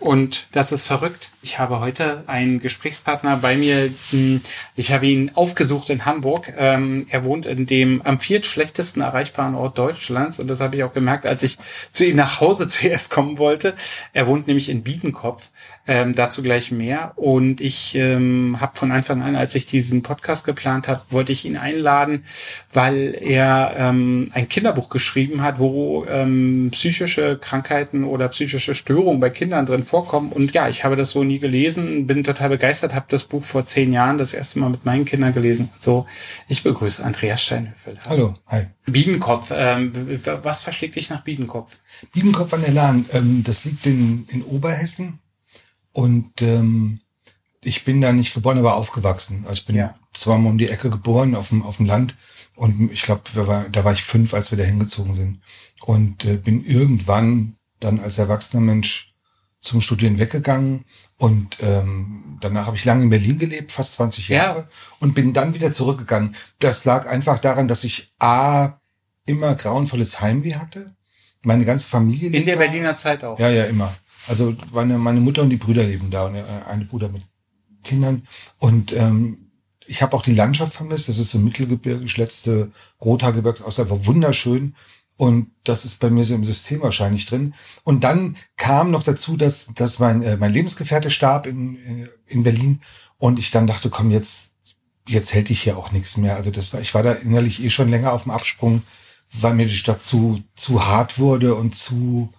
und das ist verrückt. Ich habe heute einen Gesprächspartner bei mir. Hm, ich habe ihn aufgesucht in Hamburg. Ähm, er wohnt in dem am viertschlechtesten erreichbaren Ort Deutschlands. Und das habe ich auch gemerkt, als ich zu ihm nach Hause zuerst kommen wollte. Er wohnt nämlich in Biedenkopf. Ähm, dazu gleich mehr. Und ich ähm, habe von Anfang an, als ich diesen Podcast geplant habe, wollte ich ihn einladen, weil er ähm, ein Kinderbuch geschrieben hat, wo ähm, psychische Krankheiten oder psychische Störungen bei Kindern drin vorkommen. Und ja, ich habe das so nie gelesen, bin total begeistert, habe das Buch vor zehn Jahren das erste Mal mit meinen Kindern gelesen. So, ich begrüße Andreas Steinhöfel. Hallo, hi. Biedenkopf, ähm, was verschlägt dich nach Biedenkopf? Biedenkopf an der Lahn, ähm, das liegt in, in Oberhessen und ähm, ich bin da nicht geboren, aber aufgewachsen. Also ich bin ja. zwar mal um die Ecke geboren auf dem, auf dem Land und ich glaube, da war, da war ich fünf, als wir da hingezogen sind. Und äh, bin irgendwann dann als erwachsener Mensch zum Studieren weggegangen und ähm, danach habe ich lange in Berlin gelebt, fast 20 Jahre, ja. und bin dann wieder zurückgegangen. Das lag einfach daran, dass ich A immer grauenvolles Heimweh hatte. Meine ganze Familie. In der da. Berliner Zeit auch. Ja, ja, immer. Also meine, meine Mutter und die Brüder leben da und äh, eine Bruder mit Kindern. Und ähm, ich habe auch die Landschaft vermisst. Das ist so Mittelgebirge, letzte Rothaargebirgsausland, war wunderschön. Und das ist bei mir so im System wahrscheinlich drin. Und dann kam noch dazu, dass, dass mein, äh, mein Lebensgefährte starb in, äh, in Berlin. Und ich dann dachte, komm, jetzt, jetzt hält ich hier auch nichts mehr. Also das war, ich war da innerlich eh schon länger auf dem Absprung, weil mir die Stadt zu, zu hart wurde und zu,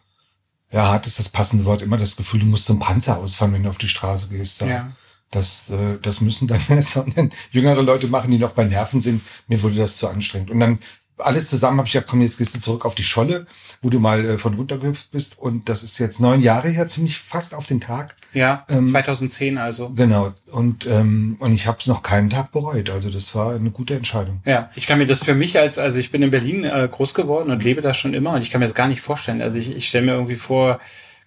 ja, hart ist das passende Wort, immer das Gefühl, du musst zum Panzer ausfahren, wenn du auf die Straße gehst. Ja. Das, äh, das müssen dann, dann jüngere Leute machen, die noch bei Nerven sind. Mir wurde das zu anstrengend. Und dann alles zusammen habe ich gesagt, komm, jetzt gehst du zurück auf die Scholle, wo du mal äh, von runtergehüpft bist. Und das ist jetzt neun Jahre her, ziemlich fast auf den Tag. Ja, ähm, 2010 also. Genau. Und, ähm, und ich habe es noch keinen Tag bereut. Also das war eine gute Entscheidung. Ja, ich kann mir das für mich als, also ich bin in Berlin äh, groß geworden und lebe da schon immer. Und ich kann mir das gar nicht vorstellen. Also ich, ich stelle mir irgendwie vor,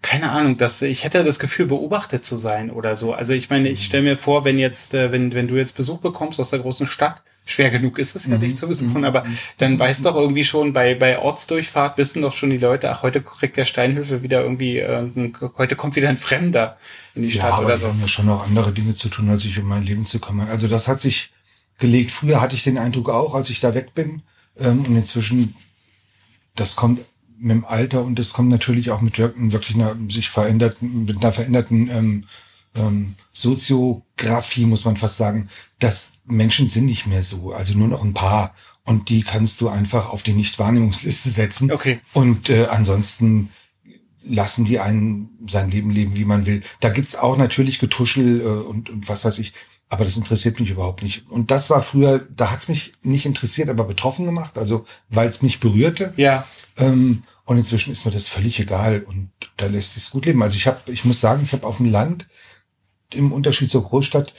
keine Ahnung, dass ich hätte das Gefühl, beobachtet zu sein oder so. Also ich meine, ich stelle mir vor, wenn jetzt, äh, wenn, wenn du jetzt Besuch bekommst aus der großen Stadt, schwer genug ist es ja nicht mhm. zu besuchen, mhm. aber dann weiß doch irgendwie schon bei, bei Ortsdurchfahrt wissen doch schon die Leute, ach, heute kriegt der Steinhöfe wieder irgendwie, äh, heute kommt wieder ein Fremder in die Stadt ja, aber oder so. haben ja schon noch andere Dinge zu tun, als sich um mein Leben zu kümmern. Also das hat sich gelegt. Früher hatte ich den Eindruck auch, als ich da weg bin. Ähm, und inzwischen, das kommt mit dem Alter und das kommt natürlich auch mit wirklich einer sich veränderten, mit einer veränderten ähm, ähm, Soziografie, muss man fast sagen, dass Menschen sind nicht mehr so, also nur noch ein paar. Und die kannst du einfach auf die Nichtwahrnehmungsliste setzen. Okay. Und äh, ansonsten lassen die einen sein Leben leben, wie man will. Da gibt's auch natürlich Getuschel äh, und, und was weiß ich, aber das interessiert mich überhaupt nicht. Und das war früher, da hat's mich nicht interessiert, aber betroffen gemacht, also weil es mich berührte. Ja. Ähm, und inzwischen ist mir das völlig egal und da lässt es gut leben. Also ich habe, ich muss sagen, ich habe auf dem Land im Unterschied zur Großstadt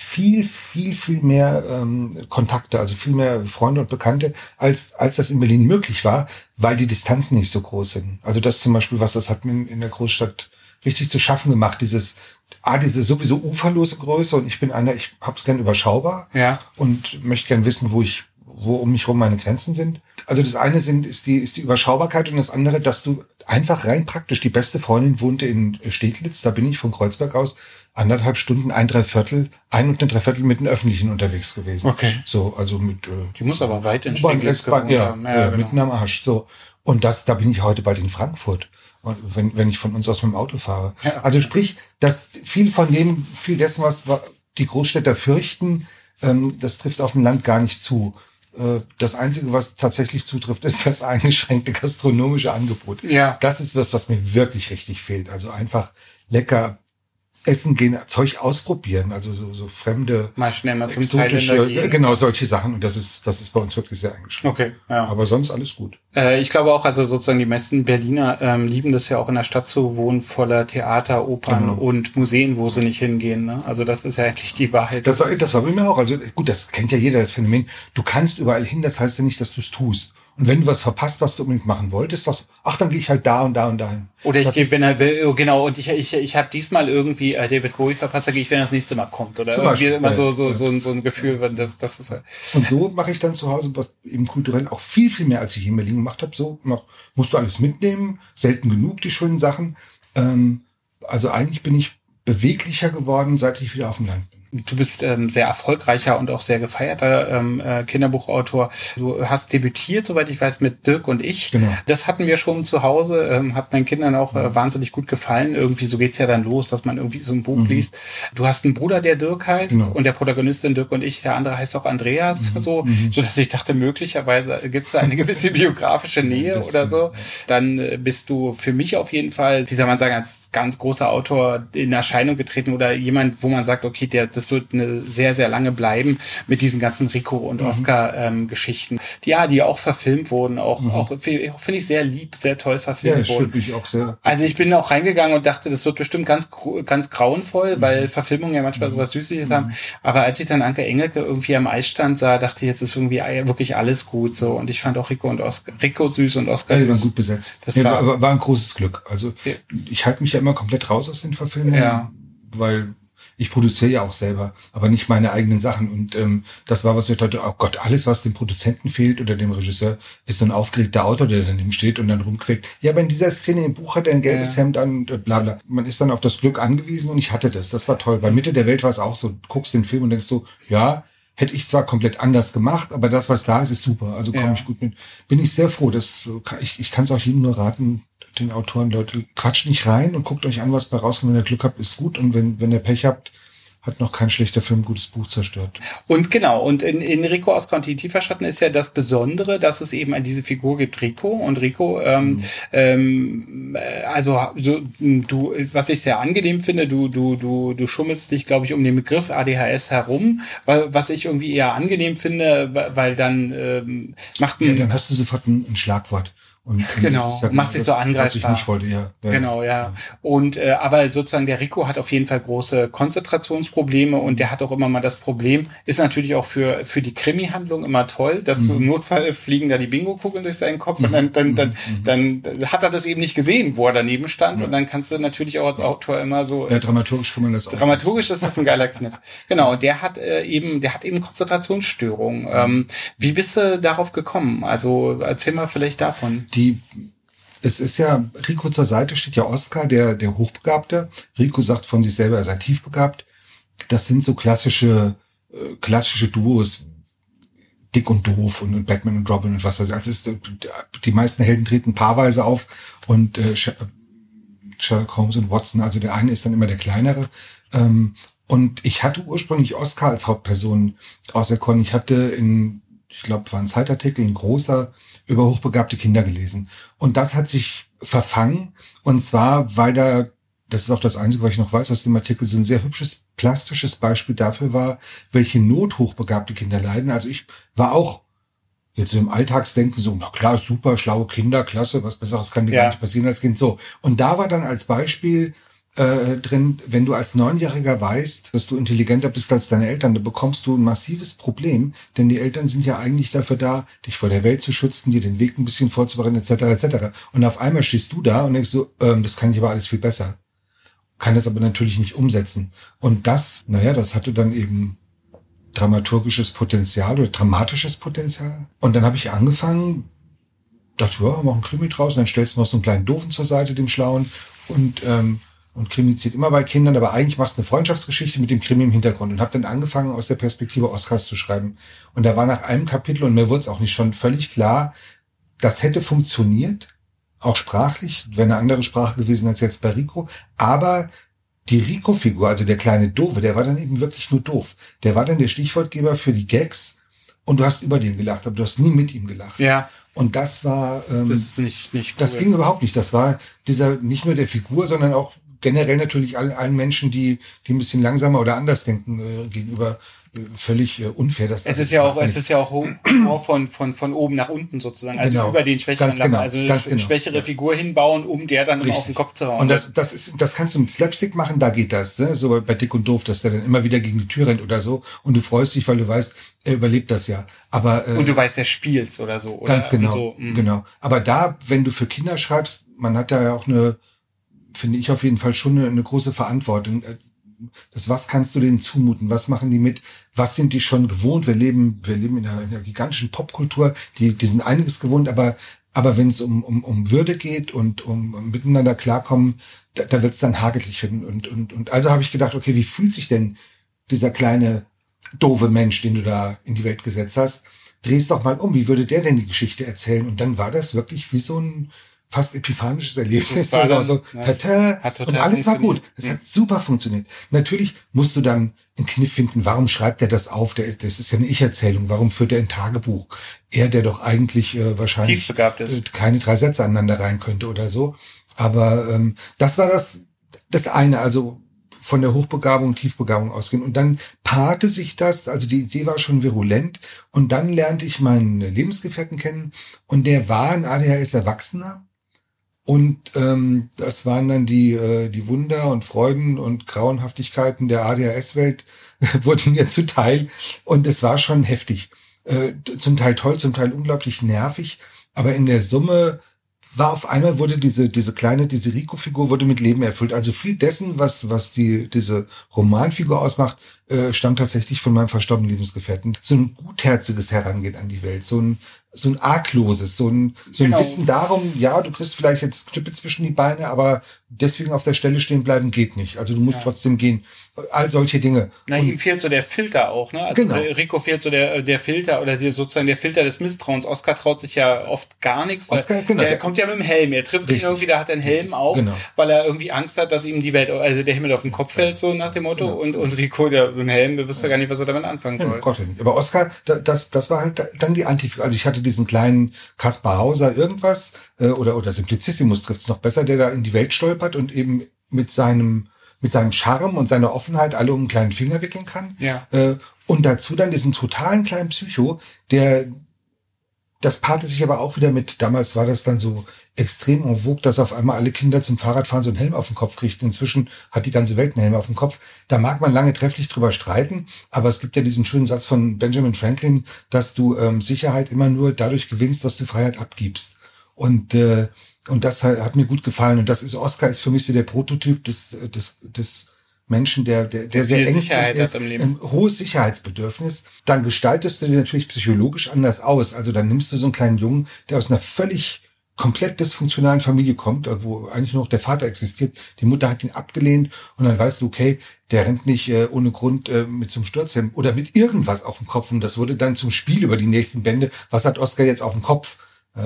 viel, viel, viel mehr ähm, Kontakte, also viel mehr Freunde und Bekannte, als, als das in Berlin möglich war, weil die Distanzen nicht so groß sind. Also das zum Beispiel, was das hat mir in der Großstadt richtig zu schaffen gemacht, dieses, ah, diese sowieso uferlose Größe und ich bin einer, ich hab's gern überschaubar ja. und möchte gern wissen, wo ich, wo um mich rum meine Grenzen sind. Also das eine sind, ist die, ist die Überschaubarkeit und das andere, dass du einfach rein praktisch, die beste Freundin wohnte in Steglitz, da bin ich von Kreuzberg aus anderthalb Stunden, ein Dreiviertel, ein und ein Dreiviertel mit den Öffentlichen unterwegs gewesen. Okay. So, also mit. Äh, Die muss aber weit in Steglitz Ja, ja, ja genau. mitten am Arsch. So. Und das, da bin ich heute bald in Frankfurt. wenn, wenn ich von uns aus mit dem Auto fahre. Ja. Also sprich, dass viel von dem, viel dessen, was die Großstädter fürchten, ähm, das trifft auf dem Land gar nicht zu. Äh, das Einzige, was tatsächlich zutrifft, ist das eingeschränkte gastronomische Angebot. Ja. Das ist was, was mir wirklich richtig fehlt. Also einfach lecker essen gehen, Zeug ausprobieren, also so, so fremde, mal schnell mal zum exotische, genau solche Sachen. Und das ist, das ist bei uns wirklich sehr eingeschränkt. Okay, ja. Aber sonst alles gut. Äh, ich glaube auch, also sozusagen die meisten Berliner ähm, lieben das ja auch in der Stadt zu wohnen, voller Theater, Opern Genau. und Museen, wo sie nicht hingehen. Ne? Also das ist ja eigentlich die Wahrheit. Das war, das war bei mir auch. Also gut, das kennt ja jeder, das Phänomen. Du kannst überall hin, das heißt ja nicht, dass du es tust. Und wenn du was verpasst, was du unbedingt machen wolltest, sagst du, ach, dann gehe ich halt da und da und dahin. Oder ich gehe, wenn er will, oh, genau, und ich, ich, ich habe diesmal irgendwie äh, David Bowie verpasst, da gehe ich, wenn er das nächste Mal kommt. Oder Zum irgendwie Beispiel, immer ja, so, so, ja. so, ein- so ein Gefühl, wenn das, das ist halt. Und so mache ich dann zu Hause was eben kulturell auch viel, viel mehr, als ich hier in Berlin gemacht habe. So mach, musst du alles mitnehmen, selten genug die schönen Sachen. Ähm, also eigentlich bin ich beweglicher geworden, seit ich wieder auf dem Land bin. Du bist ähm, sehr erfolgreicher und auch sehr gefeierter ähm, äh, Kinderbuchautor. Du hast debütiert, soweit ich weiß, mit Dirk und ich. Genau. Das hatten wir schon zu Hause, ähm, hat meinen Kindern auch äh, wahnsinnig gut gefallen. Irgendwie so geht's ja dann los, dass man irgendwie so ein Buch liest. Du hast einen Bruder, der Dirk heißt Genau. und der Protagonist sind Dirk und ich, der andere heißt auch Andreas, so, so dass ich dachte, möglicherweise gibt's da eine gewisse biografische Nähe Das, oder so. Dann äh, bist du für mich auf jeden Fall, wie soll man sagen, als ganz großer Autor in Erscheinung getreten oder jemand, wo man sagt, okay, der, das wird eine sehr, sehr lange bleiben mit diesen ganzen Rico- und Oscar-Geschichten. die ja, die auch verfilmt wurden, auch, auch fi- finde ich sehr lieb, sehr toll Ja, verfilmt das wurden. ich auch sehr. Also ich bin auch reingegangen und dachte, das wird bestimmt ganz ganz grauenvoll, weil Verfilmungen ja manchmal sowas Süßliches haben. Aber als ich dann Anke Engelke irgendwie am Eisstand sah, dachte ich, jetzt ist irgendwie wirklich alles gut so. Und ich fand auch Rico und Oscar, Rico süß und Oscar Ja, die waren süß. gut besetzt. Das war, war, war ein großes Glück. Also Ja. ich halte mich ja immer komplett raus aus den Verfilmungen, Ja. weil ich produziere ja auch selber, aber nicht meine eigenen Sachen. Und ähm, das war, was wir heute, oh Gott, alles, was dem Produzenten fehlt oder dem Regisseur, ist so ein aufgeregter Autor, der daneben steht und dann rumquickt. Ja, aber in dieser Szene im Buch hat er ein gelbes Ja. Hemd an, und äh, bla bla. Man ist dann auf das Glück angewiesen und ich hatte das. Das war toll. Bei Mitte der Welt war es auch so, du guckst den Film und denkst so, ja, hätte ich zwar komplett anders gemacht, aber das, was da ist, ist super. Also komme Ja. ich gut mit. Bin ich sehr froh. Das, ich ich kann es auch jedem nur raten, den Autoren, Leute, quatscht nicht rein und guckt euch an, was bei rauskommt. Wenn ihr Glück habt, ist gut. Und wenn, wenn ihr Pech habt, hat noch kein schlechter Film ein gutes Buch zerstört. Und genau, und in, in Rico aus Conti Tieferschatten ist ja das Besondere, dass es eben an diese Figur gibt, Rico. Und Rico, ähm, ähm, äh, also so, du, was ich sehr angenehm finde, du, du, du, du schummelst dich, glaube ich, um den Begriff ADHS herum, weil, was ich irgendwie eher angenehm finde, weil- dann ähm, macht Ja, ein, dann hast du sofort ein, ein Schlagwort. Und, und Genau, ja machst dich so Was angreifbar. ich nicht wollte, ja. ja. Genau, ja. Und äh, aber sozusagen der Rico hat auf jeden Fall große Konzentrationsprobleme und der hat auch immer mal das Problem, ist natürlich auch für für die Krimi-Handlung immer toll, dass so im Notfall fliegen da die Bingo-Kugeln durch seinen Kopf und dann dann, dann dann dann hat er das eben nicht gesehen, wo er daneben stand und dann kannst du natürlich auch als Autor immer so Ja, dramaturgisch kann man das auch. Dramaturgisch ist das ein geiler Kniff. Genau, der hat äh, eben, der hat eben Konzentrationsstörungen. Ähm, wie bist du darauf gekommen? Also erzähl mal vielleicht davon. die es ist ja, Rico zur Seite steht ja Oscar, der, der Hochbegabte. Rico sagt von sich selber, er sei tiefbegabt. Das sind so klassische, äh, klassische Duos, Dick und Doof und, und Batman und Robin und was weiß ich. Also ist, äh, die meisten Helden treten paarweise auf und äh, Sh- Sherlock Holmes und Watson, also der eine ist dann immer der kleinere. Ähm, und ich hatte ursprünglich Oscar als Hauptperson auserkoren. Ich hatte in, ich glaube, war ein Zeitartikel, ein großer, über hochbegabte Kinder gelesen. Und das hat sich verfangen. Und zwar, weil da, das ist auch das Einzige, was ich noch weiß aus dem Artikel, so ein sehr hübsches, plastisches Beispiel dafür war, welche Not hochbegabte Kinder leiden. Also ich war auch jetzt im Alltagsdenken so, na klar, super, schlaue Kinder, klasse, was Besseres kann dir Ja. gar nicht passieren als Kind. So. Und da war dann als Beispiel äh, drin, wenn du als Neunjähriger weißt, dass du intelligenter bist als deine Eltern, dann bekommst du ein massives Problem, denn die Eltern sind ja eigentlich dafür da, dich vor der Welt zu schützen, dir den Weg ein bisschen vorzubereiten, etc., etc. Und auf einmal stehst du da und denkst so, ähm, das kann ich aber alles viel besser. Kann das aber natürlich nicht umsetzen. Und das, naja, das hatte dann eben dramaturgisches Potenzial oder dramatisches Potenzial. Und dann habe ich angefangen, dachte, ja, mach einen Krimi draus, und dann stellst du noch so einen kleinen Doofen zur Seite, dem Schlauen, und, ähm, und Krimi zieht immer bei Kindern, aber eigentlich machst du eine Freundschaftsgeschichte mit dem Krimi im Hintergrund und habe dann angefangen, aus der Perspektive Oscars zu schreiben. Und da war nach einem Kapitel, und mir wurde es auch nicht schon völlig klar, das hätte funktioniert, auch sprachlich, wäre eine andere Sprache gewesen als jetzt bei Rico, aber die Rico-Figur, also der kleine Doofe, der war dann eben wirklich nur doof. Der war dann der Stichwortgeber für die Gags und du hast über den gelacht, aber du hast nie mit ihm gelacht. Ja, Und das war, ähm, das ist nicht, nicht cool. das ging überhaupt nicht. Das war dieser, nicht nur der Figur, sondern auch generell natürlich allen, allen Menschen, die, die ein bisschen langsamer oder anders denken, äh, gegenüber völlig äh, unfair. Dass es ist ja auch, es ist ja auch Humor von, von, von oben nach unten sozusagen, also Genau. über den schwächeren Ganz genau. Also eine Ganz genau. schwächere Ja. Figur hinbauen, um der dann Richtig. auf den Kopf zu hauen. Und das, das ist, das kannst du mit Slapstick machen, da geht das, ne? so bei Dick und Doof, dass der dann immer wieder gegen die Tür rennt oder so und du freust dich, weil du weißt, er überlebt das ja. Aber äh, und du weißt, der spielt's oder so. Oder? Ganz genau, so, mm. genau. Aber da, wenn du für Kinder schreibst, man hat da ja auch eine, finde ich auf jeden Fall schon eine, eine große Verantwortung. Äh, Das, was kannst du denen zumuten? Was machen die mit? Was sind die schon gewohnt? Wir leben, wir leben in einer, in einer gigantischen Popkultur. Die, die sind einiges gewohnt, aber, aber wenn es um, um, um Würde geht und um, um miteinander klarkommen, da, da wird es dann hagelig finden. Und, und, und also habe ich gedacht, okay, wie fühlt sich denn dieser kleine doofe Mensch, den du da in die Welt gesetzt hast, dreh's doch mal um. Wie würde der denn die Geschichte erzählen? Und dann war das wirklich wie so ein fast epiphanisches Erlebnis. War dann- so, tata, hat und alles war gut. Es Ja. hat super funktioniert. Natürlich musst du dann einen Kniff finden. Warum schreibt er das auf? Der ist, das ist ja eine Ich-Erzählung. Warum führt er ein Tagebuch? Er, der doch eigentlich äh, wahrscheinlich äh, keine drei Sätze aneinander rein könnte oder so. Aber ähm, das war das, das eine, also von der Hochbegabung, Tiefbegabung ausgehen. Und dann paarte sich das, also die Idee war schon virulent. Und dann lernte ich meinen Lebensgefährten kennen und der war ein ADHS-Erwachsener. Und ähm, das waren dann die, äh, die Wunder und Freuden und Grauenhaftigkeiten der ADHS-Welt, wurden mir zuteil. Und es war schon heftig. Äh, zum Teil toll, zum Teil unglaublich nervig. Aber in der Summe war auf einmal wurde diese, diese kleine, diese Rico-Figur wurde mit Leben erfüllt. Also viel dessen, was, was die, diese Romanfigur ausmacht, äh, stammt tatsächlich von meinem verstorbenen Lebensgefährten. So ein gutherziges Herangehen an die Welt, so ein, so ein argloses, so ein, so ein Genau. Wissen darum, ja, du kriegst vielleicht jetzt Knüppel zwischen die Beine, aber deswegen auf der Stelle stehen bleiben geht nicht. Also du musst Ja. trotzdem gehen. All solche Dinge. Na, Und- ihm fehlt so der Filter auch, ne? Also Genau. Rico fehlt so der, der Filter oder die, sozusagen der Filter des Misstrauens. Oscar traut sich ja oft gar nichts. Oscar, genau. Der kommt ja mit dem Helm. Er trifft ihn Richtig. irgendwie, da hat er einen Helm auf, Genau. weil er irgendwie Angst hat, dass ihm die Welt, also der Himmel auf den Kopf fällt, so nach dem Motto. Genau. Und, und Rico, der so ein Helm, der wüsste gar nicht, was er damit anfangen Ja, soll. Gott nicht. Aber Oscar, da- das, das war halt dann die Antifigur. Also ich hatte diesen kleinen Kaspar Hauser irgendwas, äh, oder, oder Simplicissimus trifft's noch besser, der da in die Welt stolpert und eben mit seinem, mit seinem Charme und seiner Offenheit alle um einen kleinen Finger wickeln kann. Ja. Äh, und dazu dann diesen totalen kleinen Psycho, der, das paarte sich aber auch wieder mit, damals war das dann so extrem en vogue, dass auf einmal alle Kinder zum Fahrradfahren so einen Helm auf den Kopf kriegten. Inzwischen hat die ganze Welt einen Helm auf dem Kopf. Da mag man lange trefflich drüber streiten, aber es gibt ja diesen schönen Satz von Benjamin Franklin, dass du ähm, Sicherheit immer nur dadurch gewinnst, dass du Freiheit abgibst. Und äh, und das hat, hat mir gut gefallen. Und das ist Oscar ist für mich so der Prototyp des des des Menschen, der der, der sehr ängstlich Sicherheit ist, ein hohes Sicherheitsbedürfnis. Dann gestaltest du dir natürlich psychologisch anders aus. Also dann nimmst du so einen kleinen Jungen, der aus einer völlig komplett dysfunktionalen Familie kommt, äh, wo eigentlich nur noch der Vater existiert. Die Mutter hat ihn abgelehnt und dann weißt du, okay, der rennt nicht äh, ohne Grund äh, mit zum Sturzhelm oder mit irgendwas auf dem Kopf. Und das wurde dann zum Spiel über die nächsten Bände. Was hat Oscar jetzt auf dem Kopf?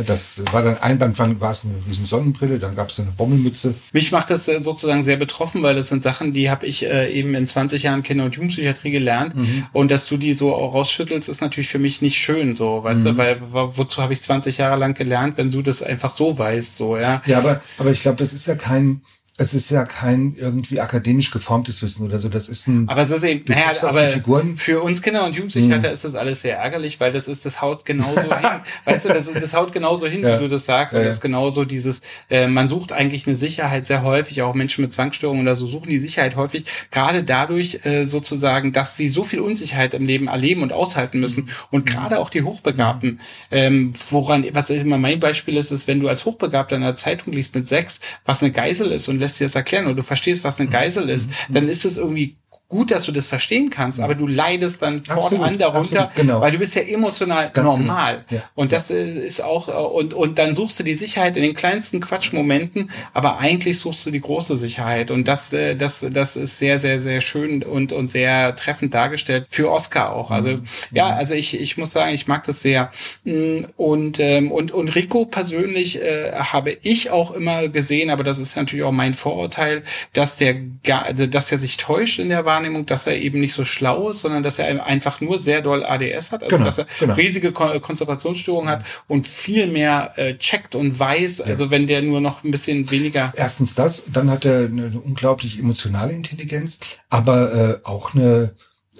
Das war dann ein Band, war es eine riesen Sonnenbrille, dann gab es eine Bommelmütze. Mich macht das äh, sozusagen sehr betroffen, weil das sind Sachen, die habe ich äh, eben in 20 Jahren Kinder- und Jugendpsychiatrie gelernt. Mhm. Und dass du die so auch rausschüttelst, ist natürlich für mich nicht schön, so, weißt Mhm. du, weil wo- wozu habe ich 20 Jahre lang gelernt, wenn du das einfach so weißt, so, ja. Ja, aber, aber ich glaube, das ist ja kein, es ist ja kein irgendwie akademisch geformtes Wissen oder so. Das ist ein. Aber es ist eben, naja, aber Figuren. für uns Kinder und Jugendpsychiater Mhm. ist das alles sehr ärgerlich, weil das ist, das haut genauso hin. Weißt du, das, das haut genauso hin, Ja. wie du das sagst. Ja, und das ist genauso dieses, äh, man sucht eigentlich eine Sicherheit sehr häufig, auch Menschen mit Zwangsstörungen oder so suchen die Sicherheit häufig, gerade dadurch äh, sozusagen, dass sie so viel Unsicherheit im Leben erleben und aushalten müssen. Und gerade auch die Hochbegabten, ähm, woran, was immer mein Beispiel ist, ist, wenn du als Hochbegabter in einer Zeitung liest mit sechs, was eine Geisel ist und lässt dir das erklären und du verstehst, was eine Geisel ist, dann ist es irgendwie gut, dass du das verstehen kannst, aber du leidest dann fortan darunter, absolut, genau. weil du bist ja emotional Ganz normal. genau, ja. Und das äh, ist auch, äh, und, und dann suchst du die Sicherheit in den kleinsten Quatschmomenten, aber eigentlich suchst du die große Sicherheit. Und das, äh, das, das ist sehr, sehr, sehr schön und, und sehr treffend dargestellt für Oscar auch. Also, Mhm. ja, also ich, ich muss sagen, ich mag das sehr. Mm, Und, ähm, und, und Rico persönlich äh, habe ich auch immer gesehen, aber das ist natürlich auch mein Vorurteil, dass der, also, dass er sich täuscht in der Wahrnehmung Wahrnehmung, dass er eben nicht so schlau ist, sondern dass er einfach nur sehr doll ADS hat, also Genau, dass er genau. riesige Kon Konzentrationsstörungen hat und viel mehr äh, checkt und weiß, also wenn der nur noch ein bisschen weniger Erstens das, dann hat er eine, eine unglaublich emotionale Intelligenz, aber äh, auch eine,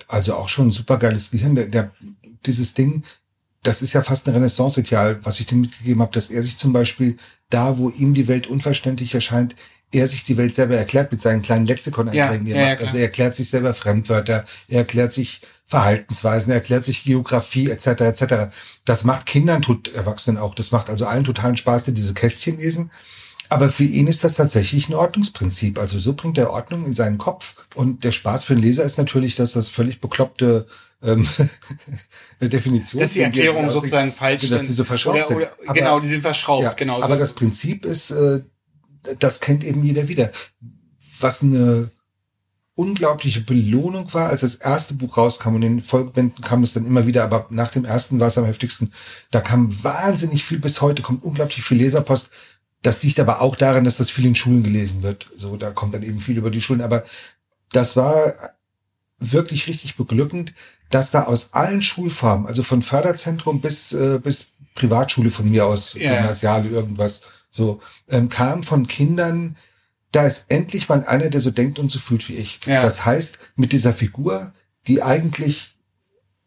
also auch schon ein supergeiles Gehirn. Der, der, dieses Ding, das ist ja fast ein Renaissance-Ideal, was ich dem mitgegeben habe, dass er sich zum Beispiel da, wo ihm die Welt unverständlich erscheint, er sich die Welt selber erklärt mit seinen kleinen Lexikon-Einträgen, die er ja, ja, macht. also er erklärt sich selber Fremdwörter, er erklärt sich Verhaltensweisen, er erklärt sich Geografie etc. etc. Das macht Kindern, tut Erwachsenen auch, das macht also allen totalen Spaß, die diese Kästchen lesen. Aber für ihn ist das tatsächlich ein Ordnungsprinzip. Also so bringt er Ordnung in seinen Kopf. Und der Spaß für den Leser ist natürlich, dass das völlig bekloppte ähm, Definition dass die er Erklärungen ausdenkt, sozusagen falsch dass sind. die so verschraubt oder, sind. oder, Aber- genau, die sind verschraubt, ja, genau. aber so. das Prinzip ist, äh, das kennt eben jeder wieder. Was eine unglaubliche Belohnung war, als das erste Buch rauskam und in den Folgebänden kam es dann immer wieder, aber nach dem ersten war es am heftigsten. Da kam wahnsinnig viel bis heute, kommt unglaublich viel Leserpost. Das liegt aber auch daran, dass das viel in Schulen gelesen wird. So, da kommt dann eben viel über die Schulen. Aber das war wirklich richtig beglückend, dass da aus allen Schulformen, also von Förderzentrum bis, äh, bis Privatschule von mir aus, Ja. Gymnasiale, irgendwas, so, ähm, kam von Kindern, da ist endlich mal einer, der so denkt und so fühlt wie ich. Ja. Das heißt, mit dieser Figur, die eigentlich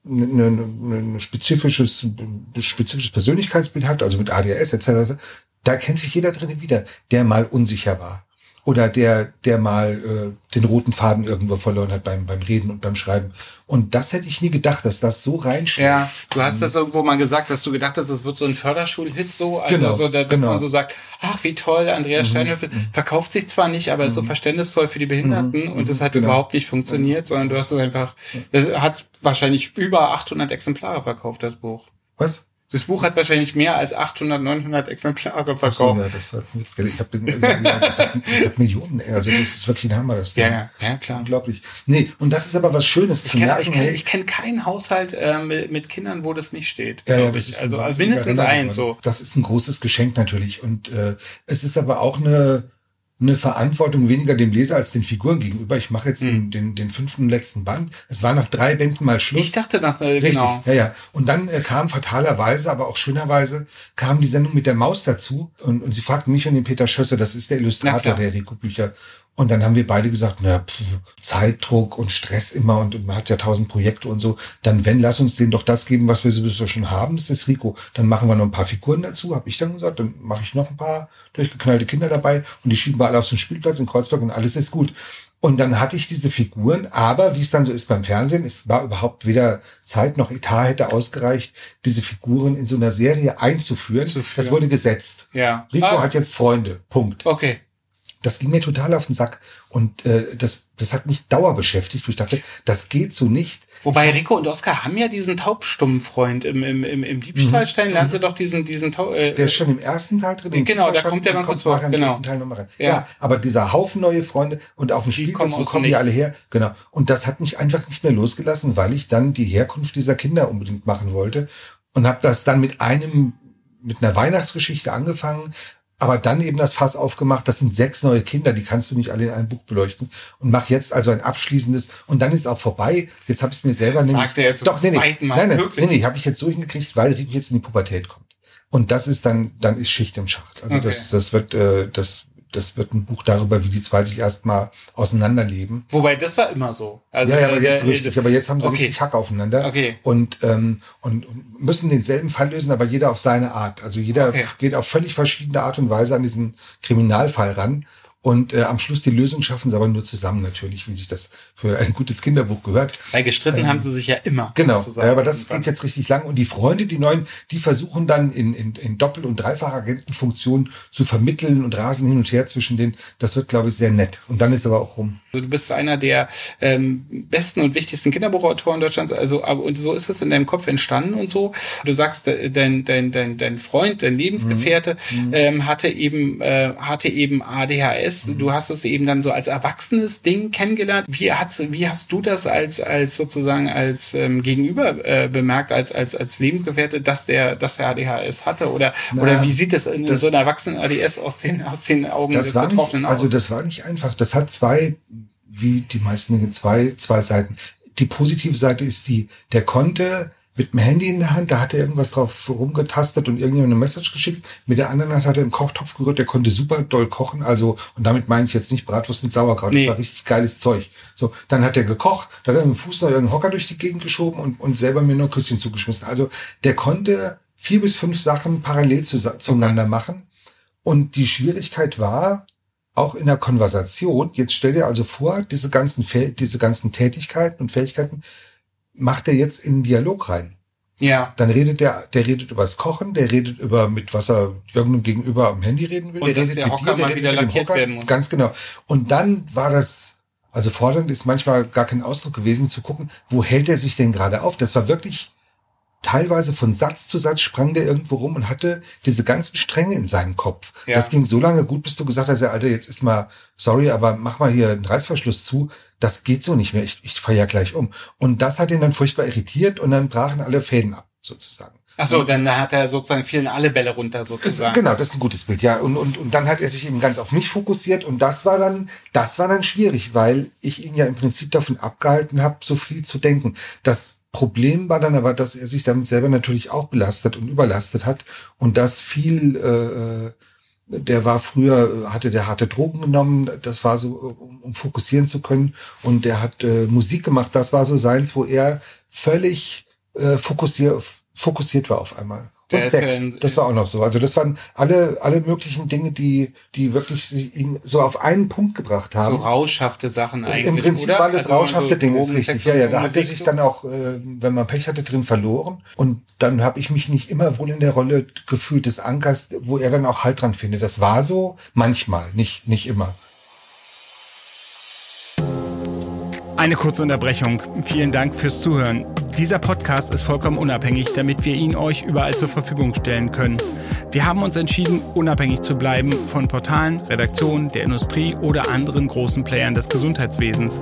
ein ein- ein spezifisches, ein spezifisches Persönlichkeitsbild hat, also mit ADHS etc., da kennt sich jeder drin wieder, der mal unsicher war. Oder der, der mal äh, den roten Faden irgendwo verloren hat beim, beim Reden und beim Schreiben. Und das hätte ich nie gedacht, dass das so reinschlägt. Ja, du hast das irgendwo mal gesagt, dass du gedacht hast, das wird so ein Förderschulhit so, also Genau, so, dass genau. man so sagt, ach wie toll, Andreas Steinhöfel verkauft sich zwar nicht, aber ist so verständnisvoll für die Behinderten und das hat genau. überhaupt nicht funktioniert, sondern du hast es einfach, das hat wahrscheinlich über 800 Exemplare verkauft, das Buch. Was? Das Buch hat wahrscheinlich mehr als 800, 900 Exemplare Ach so, verkauft. ja, das war jetzt ein Witz. Ich hab, hat, das hat Millionen. ey. Also das ist wirklich ein Hammer, das Ding. Ja, ja, ja, klar. Unglaublich. Nee, und das ist aber was Schönes Ich zu kenne merken. ich kenn, hey, ich kenn keinen Haushalt äh, mit, mit Kindern, wo das nicht steht. Ja, ja, das ist also, also mindestens eins so. Das ist ein großes Geschenk natürlich. Und äh, es ist aber auch eine, eine Verantwortung weniger dem Leser als den Figuren gegenüber. Ich mache jetzt den, den, den fünften und letzten Band. Es war nach drei Bänden mal Schluss. Ich dachte nach, äh, Richtig, genau. ja, ja. Und dann äh, kam fatalerweise, aber auch schönerweise, kam die Sendung mit der Maus dazu. Und, und sie fragten mich und den Peter Schösser, das ist der Illustrator der Rico-Bücher. Und dann haben wir beide gesagt, na, pff, Zeitdruck und Stress immer und, und man hat ja tausend Projekte und so. Dann, wenn, lass uns denen doch das geben, was wir sowieso schon haben, das ist Rico. Dann machen wir noch ein paar Figuren dazu, habe ich dann gesagt. Dann mache ich noch ein paar durchgeknallte Kinder dabei und die schieben wir alle auf einen Spielplatz in Kreuzberg und alles ist gut. Und dann hatte ich diese Figuren, aber wie es dann so ist beim Fernsehen, es war überhaupt weder Zeit noch Etat hätte ausgereicht, diese Figuren in so einer Serie einzuführen. Zu führen. Das wurde gesetzt. Ja. Rico Ah. hat jetzt Freunde. Punkt. Okay. Das ging mir total auf den Sack. Und äh, das, das hat mich dauer beschäftigt, wo ich dachte, das geht so nicht. Wobei Rico und Oskar haben ja diesen taubstummen Freund im, im, im, im Diebstahlstein, lernen sie doch diesen, diesen Tau äh, Mhm. Der ist schon im ersten Teil drin. Genau, da kommt der mal kurz vor, genau. Teil noch mal rein. Ja. Ja. aber dieser Haufen neue Freunde und auf dem Spielplatz, kommen dem kommen die alle her? Genau. Und das hat mich einfach nicht mehr losgelassen, weil ich dann die Herkunft dieser Kinder unbedingt machen wollte und habe das dann mit einem mit einer Weihnachtsgeschichte angefangen, aber dann eben das Fass aufgemacht. Das sind sechs neue Kinder, die kannst du nicht alle in einem Buch beleuchten und mach jetzt also ein abschließendes und dann ist auch vorbei. Jetzt habe ich es mir selber Sagt nämlich er jetzt zum doch nee, nee, zweiten Mal, nein, nein, wirklich? nee, nee, habe ich jetzt so hingekriegt, weil Rico jetzt in die Pubertät kommt. Und das ist dann, dann ist Schicht im Schacht. Also Okay. das, das wird, äh, das, das wird ein Buch darüber, wie die zwei sich erstmal auseinanderleben. Wobei, das war immer so. Also, ja, ja, aber jetzt richtig. Aber jetzt haben sie okay. richtig Hack aufeinander. Okay. Und, ähm, und müssen denselben Fall lösen, aber jeder auf seine Art. Also jeder Okay. geht auf völlig verschiedene Art und Weise an diesen Kriminalfall ran. Und äh, am Schluss die Lösung schaffen sie aber nur zusammen natürlich, wie sich das für ein gutes Kinderbuch gehört. Weil gestritten haben sie sich ja immer. Genau, ja, aber das geht jetzt richtig lang. Und die Freunde, die neuen, die versuchen dann in, in, in Doppel- und Dreifachagentenfunktion zu vermitteln und rasen hin und her zwischen denen. Das wird, glaube ich, sehr nett. Und dann ist aber auch rum. Also du bist einer der ähm, besten und wichtigsten Kinderbuchautoren Deutschlands. Also und so ist es in deinem Kopf entstanden und so. Du sagst, dein dein dein dein Freund, dein Lebensgefährte ähm, hatte eben äh, hatte eben ADHS. Du hast es eben dann so als erwachsenes Ding kennengelernt. Wie hat wie hast du das als als sozusagen als ähm, Gegenüber äh, bemerkt als als als Lebensgefährte, dass der dass der ADHS hatte oder Na, oder wie sieht das in das- so einer erwachsenen ADS aus den aus den Augen des war nicht, Betroffenen also aus? das war nicht einfach. Das hat zwei wie die meisten Dinge zwei, zwei Seiten. Die positive Seite ist die, der konnte mit dem Handy in der Hand, da hat er irgendwas drauf rumgetastet und irgendjemand eine Message geschickt. Mit der anderen Hand hat er im Kochtopf gerührt, der konnte super doll kochen. Also, und damit meine ich jetzt nicht Bratwurst mit Sauerkraut. Nee. Das war richtig geiles Zeug. So, dann hat er gekocht, dann hat er mit dem Fuß noch irgendeinen Hocker durch die Gegend geschoben und, und selber mir nur Küsschen zugeschmissen. Also, der konnte vier bis fünf Sachen parallel zu, zueinander machen. Und die Schwierigkeit war, auch in der Konversation, jetzt stell dir also vor, diese ganzen, diese ganzen Tätigkeiten und Fähigkeiten macht er jetzt in den Dialog rein. Ja. Dann redet der, der redet übers Kochen, der redet über, mit was er irgendeinem Gegenüber am Handy reden will. Und der redet der Hocker dir, der mal wieder lackiert Hocker, werden muss. Ganz genau. Und dann war das, also fordernd ist manchmal gar kein Ausdruck gewesen, zu gucken, wo hält er sich denn gerade auf? Das war wirklich teilweise von Satz zu Satz sprang der irgendwo rum und hatte diese ganzen Stränge in seinem Kopf. Ja. Das ging so lange gut, bis du gesagt hast, ja, Alter, jetzt ist mal, sorry, aber mach mal hier einen Reißverschluss zu. Das geht so nicht mehr. Ich, ich fahre ja gleich um. Und das hat ihn dann furchtbar irritiert und dann brachen alle Fäden ab, sozusagen. Ach so, dann hat er sozusagen fielen alle Bälle runter sozusagen. Genau, das ist ein gutes Bild, ja. Und, und, und dann hat er sich eben ganz auf mich fokussiert und das war dann, das war dann schwierig, weil ich ihn ja im Prinzip davon abgehalten habe, so viel zu denken. Das Problem war dann aber, dass er sich damit selber natürlich auch belastet und überlastet hat und das viel, äh, der war früher, hatte der harte Drogen genommen, das war so, um, um fokussieren zu können und der hat äh, Musik gemacht, das war so seins, wo er völlig äh, fokussiert, fokussiert war auf einmal. Und Sex, das war auch noch so. Also das waren alle, alle möglichen Dinge, die, die wirklich ihn so auf einen Punkt gebracht haben. So rauschhafte Sachen eigentlich, Im Prinzip oder? war das also rauschhafte so Ding, ist richtig. Ja, ja, da hat er sich dann auch, äh, wenn man Pech hatte, drin verloren. Und dann habe ich mich nicht immer wohl in der Rolle gefühlt des Ankers, wo er dann auch Halt dran findet. Das war so manchmal, nicht, nicht immer. Eine kurze Unterbrechung. Vielen Dank fürs Zuhören. Dieser Podcast ist vollkommen unabhängig, damit wir ihn euch überall zur Verfügung stellen können. Wir haben uns entschieden, unabhängig zu bleiben von Portalen, Redaktionen, der Industrie oder anderen großen Playern des Gesundheitswesens.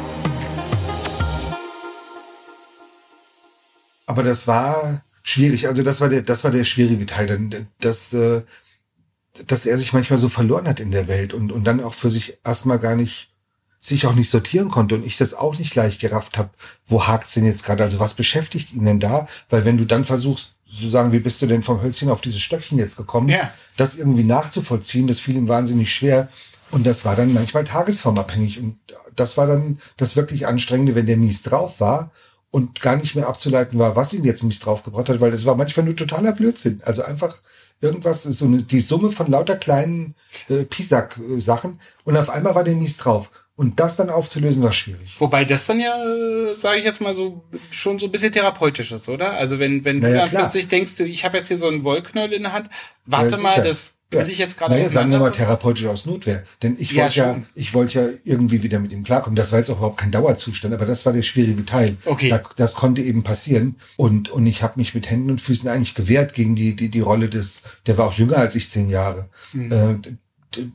Aber das war schwierig. Also das war der, das war der schwierige Teil, dass, äh, dass er sich manchmal so verloren hat in der Welt und, und dann auch für sich erstmal gar nicht sich auch nicht sortieren konnte und ich das auch nicht gleich gerafft habe, wo hakt's denn jetzt gerade? Also was beschäftigt ihn denn da? Weil wenn du dann versuchst, zu sagen, wie bist du denn vom Hölzchen auf dieses Stöckchen jetzt gekommen, ja. das irgendwie nachzuvollziehen, das fiel ihm wahnsinnig schwer. Und das war dann manchmal tagesformabhängig. Und das war dann das wirklich Anstrengende, wenn der mies drauf war und gar nicht mehr abzuleiten war, was ihn jetzt mies draufgebracht hat, weil das war manchmal nur totaler Blödsinn. Also einfach irgendwas, so eine, die Summe von lauter kleinen äh, Pisack-Sachen und auf einmal war der mies drauf. Und das dann aufzulösen war schwierig. Wobei das dann ja, äh, sage ich jetzt mal so, schon so ein bisschen therapeutisch ist, oder? Also wenn, wenn naja, du dann klar. plötzlich denkst, du, ich habe jetzt hier so einen Wollknäuel in der Hand, warte ja, mal, das will ich jetzt gerade naja, sagen wir mal therapeutisch aus Notwehr. Denn ich ja, wollte ja, ich wollte ja irgendwie wieder mit ihm klarkommen. Das war jetzt auch überhaupt kein Dauerzustand, aber das war der schwierige Teil. Okay. Da, das konnte eben passieren. Und, und ich habe mich mit Händen und Füßen eigentlich gewehrt gegen die, die, die Rolle des, der war auch jünger als ich zehn Jahre. Mhm. Äh,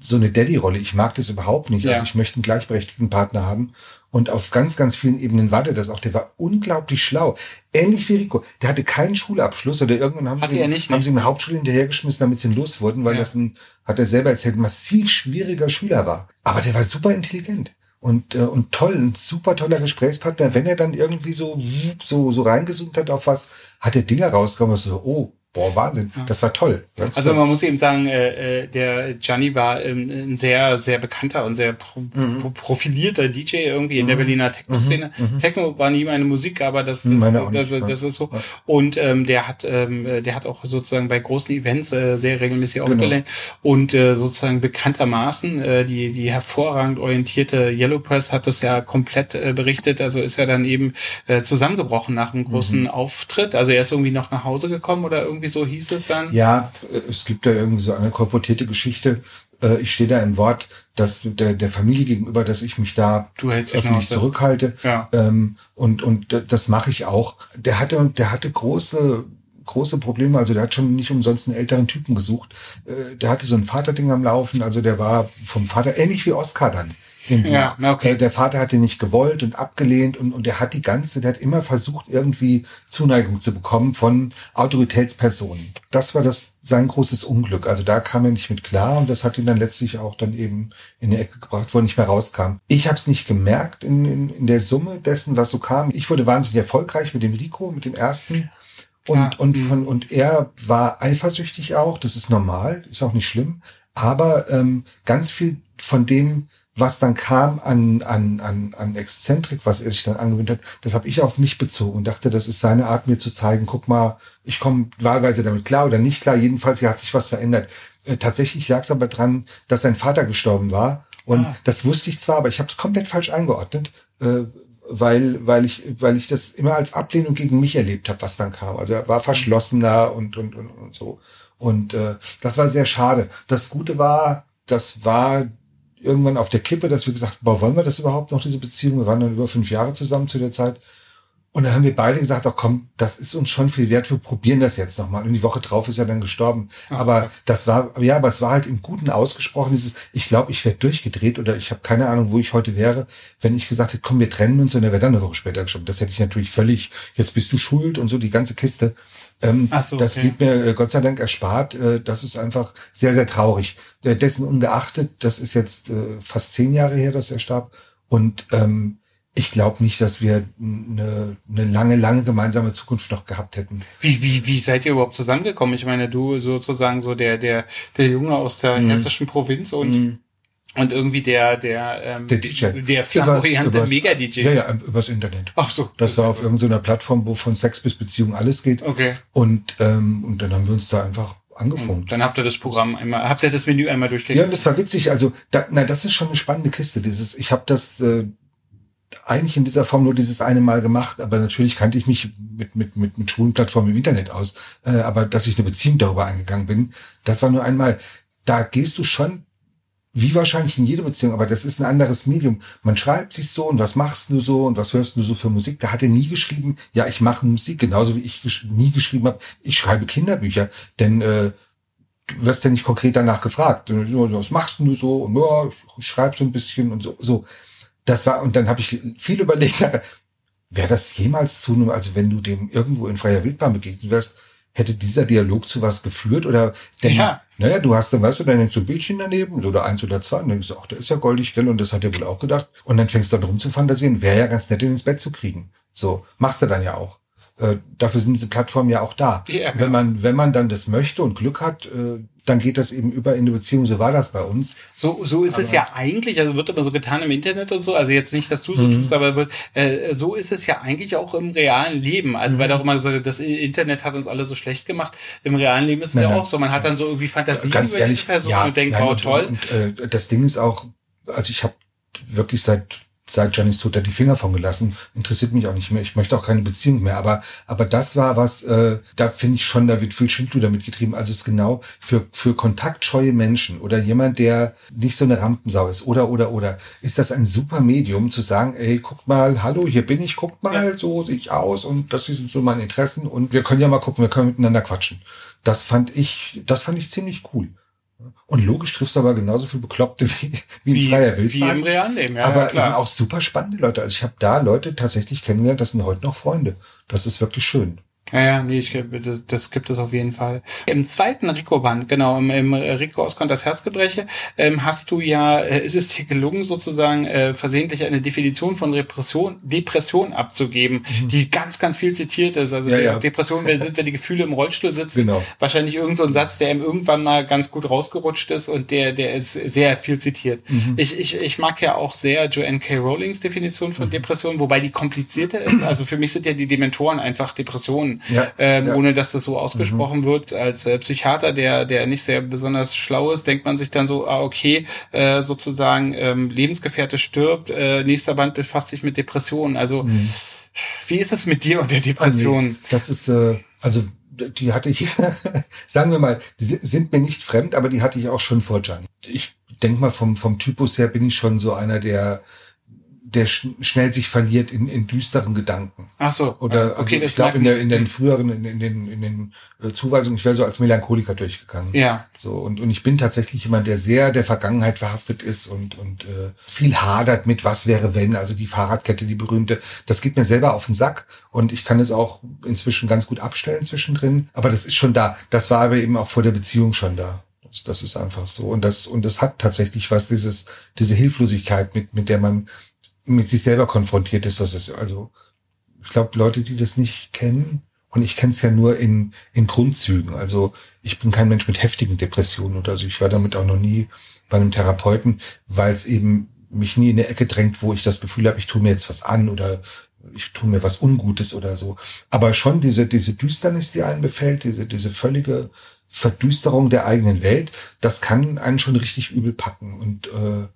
so eine Daddy-Rolle. Ich mag das überhaupt nicht. Also ja. Also ich möchte einen gleichberechtigten Partner haben. Und auf ganz, ganz vielen Ebenen war der das auch. Der war unglaublich schlau. Ähnlich wie Rico. Der hatte keinen Schulabschluss oder irgendwann haben, sie, nicht, haben sie eine Hauptschule hinterhergeschmissen, damit sie los wurden, weil ja. das ein, hat er selber erzählt, massiv schwieriger Schüler war. Aber der war super intelligent. Und, äh, und toll, ein super toller Gesprächspartner. Wenn er dann irgendwie so, so, so reingezoomt hat auf was, hat er Dinge rausgekommen, so, oh, Boah, Wahnsinn. Das war toll. Das also man muss eben sagen, äh, äh, der Gianni war ähm, ein sehr, sehr bekannter und sehr pro mhm. profilierter DJ irgendwie in mhm. der Berliner Techno-Szene. Mhm. mhm. Techno war nie meine Musik, aber das, das, das, das, das ist so. Und ähm, der hat, ähm, der hat auch sozusagen bei großen Events äh, sehr regelmäßig genau. aufgelegt und äh, sozusagen bekanntermaßen äh, die, die hervorragend orientierte Yellow Press hat das ja komplett äh, berichtet. Also ist er dann eben äh, zusammengebrochen nach einem großen mhm. Auftritt. Also er ist irgendwie noch nach Hause gekommen oder irgendwie irgendwie so hieß es dann? Ja, es gibt da irgendwie so eine kolportierte Geschichte. Äh, ich stehe da im Wort, dass der, der Familie gegenüber, dass ich mich da Du hältst dich öffentlich zurückhalte. Ja. Ähm, und und das mache ich auch. Der hatte der hatte große große Probleme. Also der hat schon nicht umsonst einen älteren Typen gesucht. Äh, der hatte so ein Vaterding am Laufen. Also der war vom Vater ähnlich wie Oscar dann. Ja, okay. Äh, Der Vater hat ihn nicht gewollt und abgelehnt und, und der hat die ganze, der hat immer versucht, irgendwie Zuneigung zu bekommen von Autoritätspersonen. Das war das sein großes Unglück. Also da kam er nicht mit klar und das hat ihn dann letztlich auch dann eben in die Ecke gebracht, wo er nicht mehr rauskam. Ich habe es nicht gemerkt in, in, in der Summe dessen, was so kam. Ich wurde wahnsinnig erfolgreich mit dem Rico, mit dem ersten. Und, Ja, und, von, und er war eifersüchtig auch, das ist normal, ist auch nicht schlimm. Aber ähm, ganz viel von dem, was dann kam an, an, an, an Exzentrik, was er sich dann angewöhnt hat, das habe ich auf mich bezogen und dachte, das ist seine Art, mir zu zeigen, guck mal, ich komme wahlweise damit klar oder nicht klar. Jedenfalls hier hat sich was verändert. Äh, tatsächlich lag es aber dran, dass sein Vater gestorben war. Und Ah. das wusste ich zwar, aber ich habe es komplett falsch eingeordnet. Äh, weil, weil ich, weil ich das immer als Ablehnung gegen mich erlebt habe, was dann kam. Also er war verschlossener und, und, und, und so. Und äh, das war sehr schade. Das Gute war, das war irgendwann auf der Kippe, dass wir gesagt haben, boah, wollen wir das überhaupt noch, diese Beziehung? Wir waren dann über fünf Jahre zusammen zu der Zeit. Und dann haben wir beide gesagt, ach komm, das ist uns schon viel wert, wir probieren das jetzt nochmal. Und die Woche drauf ist er dann gestorben. aber das war, ja, aber es war halt im Guten ausgesprochen, dieses, ich glaube, ich werde durchgedreht oder ich habe keine Ahnung, wo ich heute wäre, wenn ich gesagt hätte, komm, wir trennen uns und er wäre dann eine Woche später gestorben. Das hätte ich natürlich völlig, jetzt bist du schuld und so die ganze Kiste. Ähm, so, das okay. blieb mir äh, Gott sei Dank erspart. Äh, das ist einfach sehr, sehr traurig. Äh, dessen ungeachtet, das ist jetzt fast zehn Jahre her, dass er starb. Und ähm, ich glaube nicht, dass wir eine, eine lange, lange gemeinsame Zukunft noch gehabt hätten. Wie, wie, wie seid ihr überhaupt zusammengekommen? Ich meine, du sozusagen so der, der, der Junge aus der Mhm. hessischen Provinz und, und irgendwie der, der, ähm, Der DJ. der flamboyante Mega-DJ. Ja, ja, übers Internet. Ach so. Das war auf irgendeiner Plattform, wo von Sex bis Beziehung alles geht. Okay. Und, ähm, und dann haben wir uns da einfach angefunkt. Dann habt ihr das Programm einmal, habt ihr das Menü einmal Ja, durchgegangen? und das war witzig. Also, da, na, das ist schon eine spannende Kiste. Dieses, ich habe das äh, eigentlich in dieser Form nur dieses eine Mal gemacht, aber natürlich kannte ich mich mit mit mit mit schwulen Plattformen im Internet aus. Äh, aber dass ich eine Beziehung darüber eingegangen bin, das war nur einmal. Da gehst du schon wie wahrscheinlich in jeder Beziehung, aber das ist ein anderes Medium. Man schreibt sich so und was machst du so und was hörst du so für Musik? Da hat er nie geschrieben, ja, ich mache Musik, genauso wie ich gesch nie geschrieben habe, ich schreibe Kinderbücher. Denn äh, du wirst ja nicht konkret danach gefragt. Was machst du so? Und ja, ich schreib so ein bisschen und so. so. Das war, und dann habe ich viel überlegt, wäre das jemals zu also wenn du dem irgendwo in freier Wildbahn begegnet wärst, hätte dieser Dialog zu was geführt oder denn, Ja. naja, du hast dann, weißt du, dann hängst so ein Bildchen daneben, so oder eins oder zwei, und dann denkst du, ach, der ist ja goldig, gell, und das hat er wohl auch gedacht. Und dann fängst du dann rum zu fantasieren, wäre ja ganz nett, ihn ins Bett zu kriegen. So, machst du dann ja auch. Äh, dafür sind diese Plattformen ja auch da. Ja, genau. Wenn man, wenn man dann das möchte und Glück hat, äh, dann geht das eben über in eine Beziehung, so war das bei uns. So, so ist es ja eigentlich, also wird immer so getan im Internet und so, also jetzt nicht, dass du Mhm. so tust, aber wird, äh, so ist es ja eigentlich auch im realen Leben. Also Mhm. weil auch immer so, das Internet hat uns alle so schlecht gemacht. Im realen Leben ist es Nein, ja nein. auch so, man hat dann so irgendwie Fantasien Ganz über ehrlich, diese Person ja, und denkt, nein, oh und, toll. Und, äh, das Ding ist auch, also ich habe wirklich seit seit Tod da die Finger von gelassen. Interessiert mich auch nicht mehr. Ich möchte auch keine Beziehung mehr. Aber aber das war was, äh, da finde ich schon, da wird viel Schindluder mitgetrieben. Also es ist genau für für kontaktscheue Menschen oder jemand, der nicht so eine Rampensau ist oder oder oder ist das ein super Medium zu sagen, ey, guck mal, hallo, hier bin ich, guck mal, so sehe ich aus und das sind so meine Interessen und wir können ja mal gucken, wir können miteinander quatschen. Das fand ich, das fand ich ziemlich cool. Und logisch triffst du aber genauso viel Bekloppte wie, wie, Wie, freier wie Wildbahn. realen Leben, ja, aber ja, eben auch super spannende Leute. Also ich habe da Leute tatsächlich kennengelernt, das sind heute noch Freunde. Das ist wirklich schön. Ja, ja, nee, ich, das, das gibt es auf jeden Fall. Im zweiten Rico-Band, genau, im, im Rico Oscar das Herzgebreche, ähm, hast du ja, äh, ist es dir gelungen, sozusagen äh, versehentlich eine Definition von Repression, Depression abzugeben, die ganz, ganz viel zitiert ist. Also Mhm. Ja, ja. Depression sind, wenn die Gefühle im Rollstuhl sitzen. Genau. Wahrscheinlich irgend so ein Satz, der ihm irgendwann mal ganz gut rausgerutscht ist und der, der ist sehr viel zitiert. Mhm. Ich, ich, ich mag ja auch sehr Joanne K. Rowlings Definition Mhm. von Depression, wobei die komplizierter ist. Also für mich sind ja die Dementoren einfach Depressionen Ja, ähm, ja. Mhm. ohne dass das so ausgesprochen wird. Als äh, Psychiater, der, der nicht sehr besonders schlau ist, denkt man sich dann so, ah, okay, äh, sozusagen ähm, Lebensgefährte stirbt, äh, nächster Band befasst sich mit Depressionen. Also wie ist das mit dir und der Depression? Das ist, äh, also die hatte ich, sagen wir mal, die sind mir nicht fremd, aber die hatte ich auch schon vor Gianni. Ich denke mal, vom, vom Typus her bin ich schon so einer, der der sch schnell sich verliert in, in düsteren Gedanken. Ach so. Oder okay, also ich glaube in, der, in den früheren, in, in den, in den äh, Zuweisungen, ich wäre so als Melancholiker durchgegangen. Ja. So und, und ich bin tatsächlich jemand, der sehr der Vergangenheit verhaftet ist und und äh, viel hadert mit was wäre wenn, also die Fahrradkette, die berühmte. Das geht mir selber auf den Sack und ich kann es auch inzwischen ganz gut abstellen zwischendrin. Aber das ist schon da. Das war aber eben auch vor der Beziehung schon da. Das, das ist einfach so. Und das, und das hat tatsächlich was, dieses, diese Hilflosigkeit, mit, mit der man mit sich selber konfrontiert ist. Das ist also, ich glaube, Leute, die das nicht kennen, und ich kenne es ja nur in, in Grundzügen. Also ich bin kein Mensch mit heftigen Depressionen oder so. Ich war damit auch noch nie bei einem Therapeuten, weil es eben mich nie in eine Ecke drängt, wo ich das Gefühl habe, ich tue mir jetzt was an oder ich tue mir was Ungutes oder so. Aber schon diese, diese Düsternis, die einen befällt, diese, diese völlige Verdüsterung der eigenen Welt, das kann einen schon richtig übel packen. Und äh,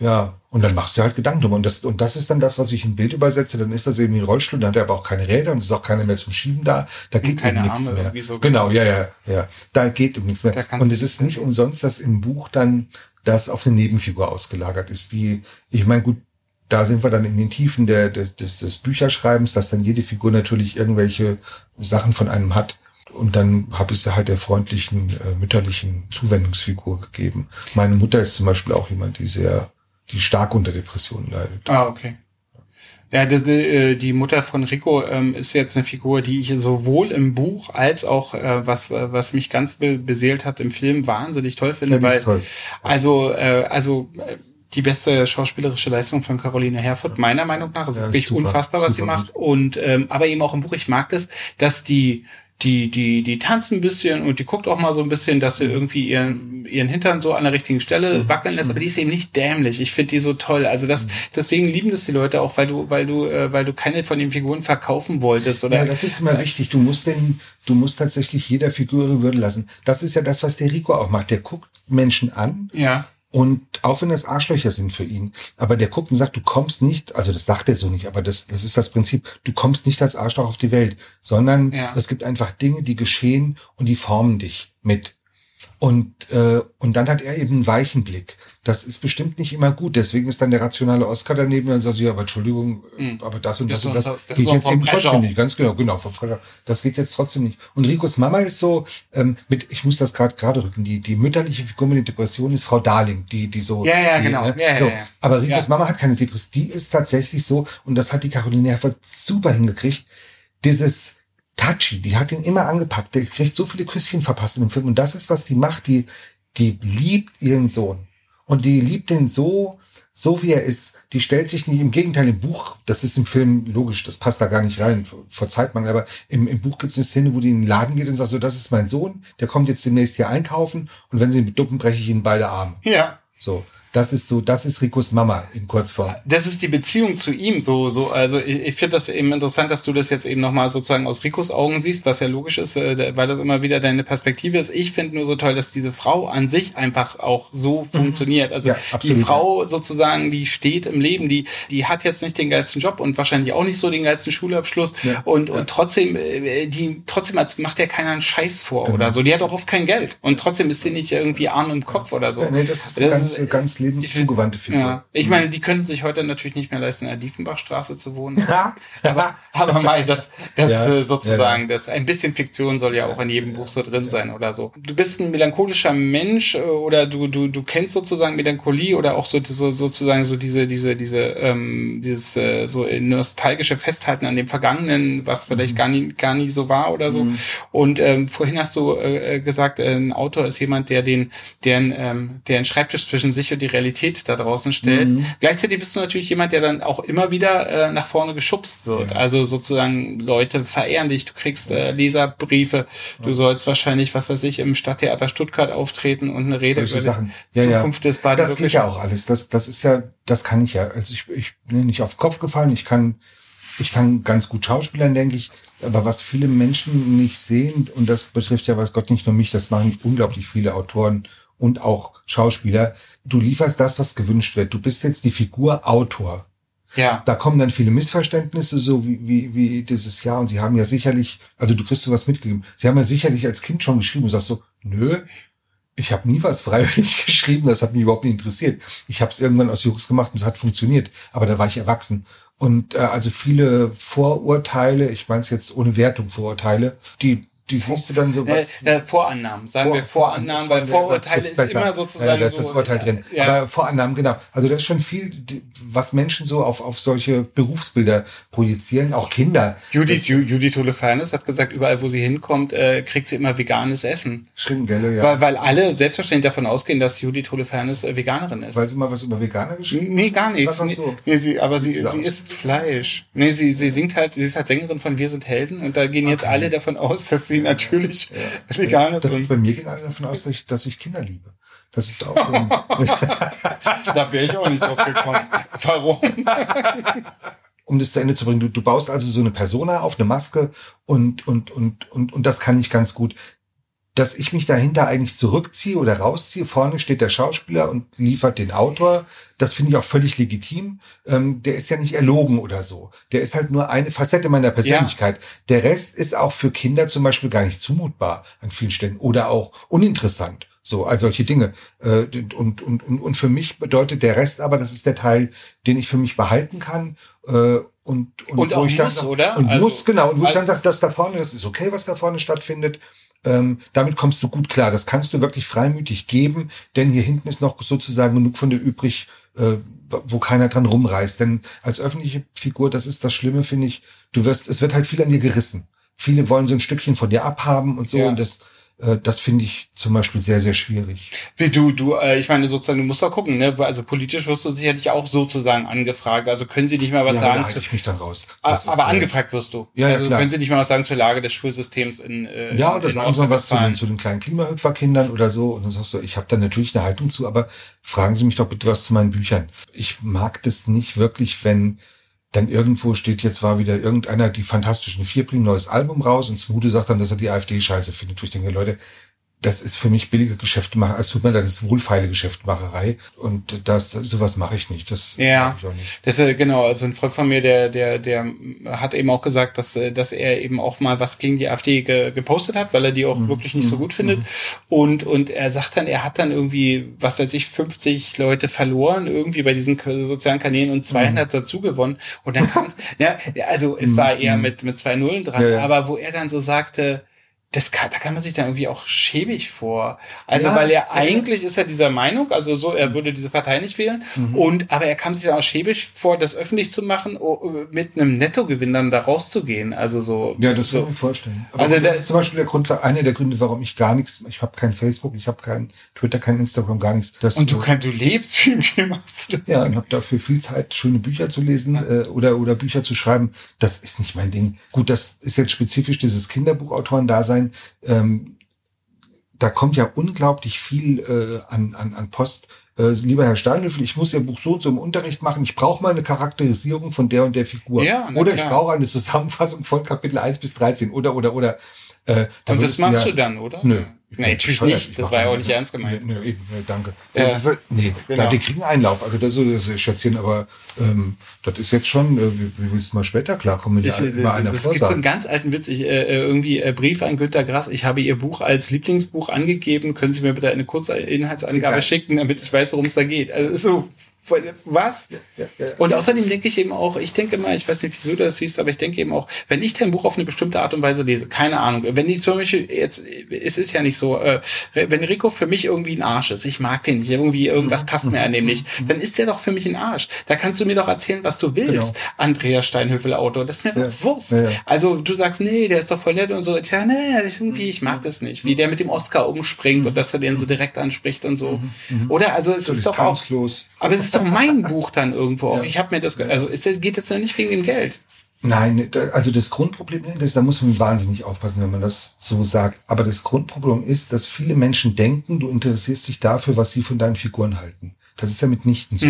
ja, und dann machst du halt Gedanken drüber. Und das, und das ist dann das, was ich in Bild übersetze. Dann ist das eben ein Rollstuhl, dann hat er aber auch keine Räder und es ist auch keiner mehr zum Schieben da. Da geht eben nichts Arme mehr. So genau, ja, ja, ja. Da geht eben nichts mehr. Und es ist nicht umsonst, dass im Buch dann das auf eine Nebenfigur ausgelagert ist, die, ich meine, gut, da sind wir dann in den Tiefen der, des, des, des Bücherschreibens, dass dann jede Figur natürlich irgendwelche Sachen von einem hat. Und dann habe ich sie halt der freundlichen, äh, mütterlichen Zuwendungsfigur gegeben. Meine Mutter ist zum Beispiel auch jemand, die sehr die stark unter Depressionen leidet. Ah, okay. Ja, die, die, die Mutter von Rico ähm, ist jetzt eine Figur, die ich sowohl im Buch als auch äh, was äh, was mich ganz be beseelt hat im Film wahnsinnig toll finde, Ja, weil toll. also äh, also äh, die beste schauspielerische Leistung von Caroline Herfurth meiner Meinung nach ist Ja, wirklich super, unfassbar, was sie super macht und ähm, aber eben auch im Buch. Ich mag das, dass die die, die, die tanzen ein bisschen und die guckt auch mal so ein bisschen, dass sie irgendwie ihren, ihren Hintern so an der richtigen Stelle Mhm. wackeln lässt, aber die ist eben nicht dämlich. Ich finde die so toll. Also das, deswegen lieben das die Leute auch, weil du, weil du, äh, weil du keine von den Figuren verkaufen wolltest oder. Ja, das ist immer wichtig. Du musst den, du musst tatsächlich jeder Figur ihre Würde lassen. Das ist ja das, was der Rico auch macht. Der guckt Menschen an ja. Und auch wenn das Arschlöcher sind für ihn, aber der guckt und sagt, du kommst nicht, also das sagt er so nicht, aber das, das ist das Prinzip, du kommst nicht als Arschloch auf die Welt, sondern Ja. es gibt einfach Dinge, die geschehen und die formen dich mit. Und, äh, und dann hat er eben einen weichen Blick. Das ist bestimmt nicht immer gut. Deswegen ist dann der rationale Oscar daneben und sagt ja, aber Entschuldigung, äh, aber das und Das das, und das, unser- das geht jetzt eben Pressure. trotzdem nicht. Ganz genau, genau, vom Pressure. Das geht jetzt trotzdem nicht. Und Ricos Mama ist so, ähm, mit, ich muss das gerade gerade rücken, die, die mütterliche Figur mit der Depression ist Frau Darling, die, die so. Ja, ja, die, genau. ne? Ja, ja, so. ja. Aber Ricos. Mama hat keine Depression. Die ist tatsächlich so, und das hat die Caroline Herford super hingekriegt, dieses touchy, die hat ihn immer angepackt, der kriegt so viele Küsschen verpasst in dem Film. Und das ist, was die macht, die, die liebt ihren Sohn. Und die liebt den so, so wie er ist. Die stellt sich nicht, im Gegenteil, im Buch, das ist im Film logisch, das passt da gar nicht rein, verzeiht man, aber im, im Buch gibt es eine Szene, wo die in den Laden geht und sagt so, das ist mein Sohn, der kommt jetzt demnächst hier einkaufen und wenn sie ihn beduppen, breche ich ihnen beide Arme. Ja. So. Das ist so, das ist Ricos Mama in Kurzform. Das ist die Beziehung zu ihm so, so, also ich, ich finde das eben interessant, dass du das jetzt eben nochmal sozusagen aus Ricos Augen siehst, was ja logisch ist, äh, weil das immer wieder deine Perspektive ist. Ich finde nur so toll, dass diese Frau an sich einfach auch so funktioniert. Also Ja, die. Frau sozusagen, die steht im Leben, die, die hat jetzt nicht den geilsten Job und wahrscheinlich auch nicht so den geilsten Schulabschluss Ja, und, ja. und trotzdem, äh, die, trotzdem macht ja keiner einen Scheiß vor oder so. Die hat auch oft kein Geld und trotzdem ist sie nicht irgendwie arm im Kopf oder so. Nee, das ist eine ganz, ganz lebenszugewandte Figur. Ja, ich meine, die können sich heute natürlich nicht mehr leisten, in der Diefenbachstraße zu wohnen. aber, aber mal, das, das Ja, äh, sozusagen, ja, das ein bisschen Fiktion soll ja auch in jedem Buch so drin sein oder so. Du bist ein melancholischer Mensch äh, oder du du du kennst sozusagen Melancholie oder auch so, so sozusagen so diese diese diese ähm, dieses äh, so nostalgische Festhalten an dem Vergangenen, was vielleicht Mhm. gar nie gar nie so war oder so. Und ähm, vorhin hast du äh, äh, gesagt, äh, ein Autor ist jemand, der den der ähm, der einen Schreibtisch zwischen sich und die Realität da draußen stellt. Mhm. Gleichzeitig bist du natürlich jemand, der dann auch immer wieder äh, nach vorne geschubst wird. Also sozusagen Leute verehren dich, du kriegst äh, Leserbriefe, du sollst wahrscheinlich, was weiß ich, im Stadttheater Stuttgart auftreten und eine Rede Solche über Sachen. die Ja, ja. Zukunft des Das Baden geht ja auch alles. Das, das ist ja, das kann ich ja. Also ich, ich bin nicht auf den Kopf gefallen. Ich kann, ich kann ganz gut schauspielern, denke ich. Aber was viele Menschen nicht sehen, und das betrifft ja, weiß Gott, nicht nur mich, das machen unglaublich viele Autoren und auch Schauspieler. Du lieferst das, was gewünscht wird. Du bist jetzt die Figur Autor. Ja. Da kommen dann viele Missverständnisse, so wie, wie, wie dieses Jahr. Und sie haben ja sicherlich, also du kriegst du was mitgegeben. Sie haben ja sicherlich als Kind schon geschrieben und sagst so, nö, ich habe nie was freiwillig geschrieben, das hat mich überhaupt nicht interessiert. Ich habe es irgendwann aus Jux gemacht und es hat funktioniert, aber da war ich erwachsen. Und äh, also viele Vorurteile, ich meine es jetzt ohne Wertung Vorurteile, die die siehst du dann so was. Äh, äh, Vorannahmen, sagen Vor- wir Vorannahmen, weil Vorurteile ist besser. immer sozusagen ja, da ist so. das Urteil drin. Ja. Aber Vorannahmen, genau. Also das ist schon viel, was Menschen so auf, auf solche Berufsbilder projizieren, auch Kinder. Judith, Ju- Judith Holofernes hat gesagt, überall wo sie hinkommt, äh, kriegt sie immer veganes Essen. Stimmt, gell, ja. Weil, weil alle selbstverständlich davon ausgehen, dass Judith Holofernes äh, Veganerin ist. Weil sie mal was über Veganer geschrieben Nee, gar nichts. Was Nee, du? nee, sie, aber sie, Sieht sie sie isst Fleisch. Nee, sie, sie singt halt, sie ist halt Sängerin von Wir sind Helden und da gehen jetzt alle davon aus, dass sie natürlich vegan ist. Das ist bei mir alle davon aus, dass ich, dass ich Kinder liebe. Das ist auch da wäre ich auch nicht drauf gekommen. Warum? um das zu Ende zu bringen. Du, du baust also so eine Persona auf, eine Maske und, und, und, und, und das kann ich ganz gut. Dass ich mich dahinter eigentlich zurückziehe oder rausziehe, vorne steht der Schauspieler und liefert den Autor, das finde ich auch völlig legitim. Ähm, der ist ja nicht erlogen oder so. Der ist halt nur eine Facette meiner Persönlichkeit. Der Rest ist auch für Kinder zum Beispiel gar nicht zumutbar an vielen Stellen oder auch uninteressant. So, all solche Dinge. Äh, Und, und, und, und für mich bedeutet der Rest aber, das ist der Teil, den ich für mich behalten kann. äh, Und, Und wo auch ich dann muss, oder? Und Also- muss, genau. Und wo ich dann also- sage, das da vorne, das ist okay, was da vorne stattfindet. Ähm, damit kommst du gut klar. Das kannst du wirklich freimütig geben, denn hier hinten ist noch sozusagen genug von dir übrig, äh, wo keiner dran rumreißt. Denn als öffentliche Figur, das ist das Schlimme, finde ich, du wirst, es wird halt viel an dir gerissen. Viele wollen so ein Stückchen von dir abhaben und so. Ja. Und das, das finde ich zum Beispiel sehr, sehr schwierig. Wie du, du, äh, ich meine sozusagen, du musst doch gucken, ne? Also politisch wirst du sicherlich auch sozusagen angefragt. Also können sie nicht mal was ja, sagen da zu, halte ich mich dann raus. Ah, Das ist, aber äh, angefragt wirst du. Ja, ja, also klar. können sie nicht mal was sagen zur Lage des Schulsystems in äh, Ja, oder in sagen sie mal was zu den, zu den kleinen Klimahüpferkindern oder so. Und dann sagst du, ich habe da natürlich eine Haltung zu, aber fragen Sie mich doch bitte was zu meinen Büchern. Ich mag das nicht wirklich, wenn dann irgendwo steht, jetzt war wieder irgendeiner, die Fantastischen Vier bringen neues Album raus und Smude sagt dann, dass er die AfD scheiße findet. Wo ich denke, Leute, das ist für mich billige Geschäftemacher, es tut mir leid, das ist wohlfeile Geschäftmacherei und das, das sowas mache ich nicht. Das Ja, ich auch nicht. das äh, genau. Also ein Freund von mir, der der der hat eben auch gesagt, dass äh, dass er eben auch mal was gegen die AfD ge, gepostet hat, weil er die auch wirklich nicht so gut findet. Und und er sagt dann, er hat dann irgendwie was weiß ich 50 Leute verloren irgendwie bei diesen sozialen Kanälen und 200 dazu gewonnen. Und dann kam ja also es war eher mit mit zwei Nullen dran, Ja, ja. aber wo er dann so sagte das kann, da kann man sich dann irgendwie auch schäbig vor. Also, Ja, weil er ja. eigentlich ist er dieser Meinung, also so, er würde diese Partei nicht wählen. Mhm. Und, aber er kam sich dann auch schäbig vor, das öffentlich zu machen, oh, mit einem Nettogewinn dann da rauszugehen. Also so. Ja, das kann so. ich mir vorstellen. Aber Also das ist zum Beispiel der Grund, einer der Gründe, warum ich gar nichts, ich habe kein Facebook, ich habe kein Twitter, kein Instagram, gar nichts. Das Und du kannst, du lebst, wie, wie machst du das? ja, und habe dafür viel Zeit, schöne Bücher zu lesen äh, oder oder Bücher zu schreiben. Das ist nicht mein Ding. Gut, das ist jetzt spezifisch dieses Kinderbuchautoren-Dasein. Ähm, da kommt ja unglaublich viel äh, an, an, an Post. Äh, lieber Herr Steinlöffel, ich muss Ihr Buch so und so im Unterricht machen. Ich brauche mal eine Charakterisierung von der und der Figur. Ja, oder ich brauche eine Zusammenfassung von Kapitel 1 bis 13 oder oder oder. Äh, Und das machst ja- du dann, oder? Nö. Nee, natürlich nicht. Ich Das war ja auch nicht ernst gemeint. Nö, eben, nö, danke. Ja. Das ist, nee, Genau. ja, die kriegen Einlauf. Also das ist das Schätzchen, aber ähm, das ist jetzt schon, äh, wie, willst du mal später klarkommen, Ich, äh, einer das gibt so einen ganz alten Witz. Ich, äh, äh, irgendwie äh, Brief an Günter Grass. Ich habe Ihr Buch als Lieblingsbuch angegeben. Können Sie mir bitte eine kurze Inhaltsangabe schicken, damit ich weiß, worum es da geht? Also ist so was? Ja, ja. Und außerdem denke ich eben auch, ich denke immer, ich weiß nicht, wieso du das siehst, aber ich denke eben auch, wenn ich dein Buch auf eine bestimmte Art und Weise lese, keine Ahnung, wenn ich zum Beispiel jetzt, es ist ja nicht so, äh, wenn Rico für mich irgendwie ein Arsch ist, ich mag den nicht, irgendwie irgendwas passt mir an dem nicht, dann ist der doch für mich ein Arsch. Da kannst du mir doch erzählen, was du willst, Genau. Andreas Steinhöfel Autor, das ist mir Ja. doch Wurst. Ja, ja. Also du sagst, nee, der ist doch voll nett und so, tja, nee, ich, irgendwie, ich mag das nicht, wie der mit dem Oscar umspringt und dass er den so direkt anspricht und so. Oder? Also es ist doch auch, aber es ist doch mein Buch dann irgendwo auch. Ich habe mir das, also ist das, geht jetzt ja nicht wegen dem Geld. Nein, also das Grundproblem, das, da muss man wahnsinnig aufpassen, wenn man das so sagt. Aber das Grundproblem ist, dass viele Menschen denken, du interessierst dich dafür, was sie von deinen Figuren halten. Das ist ja mitnichten so.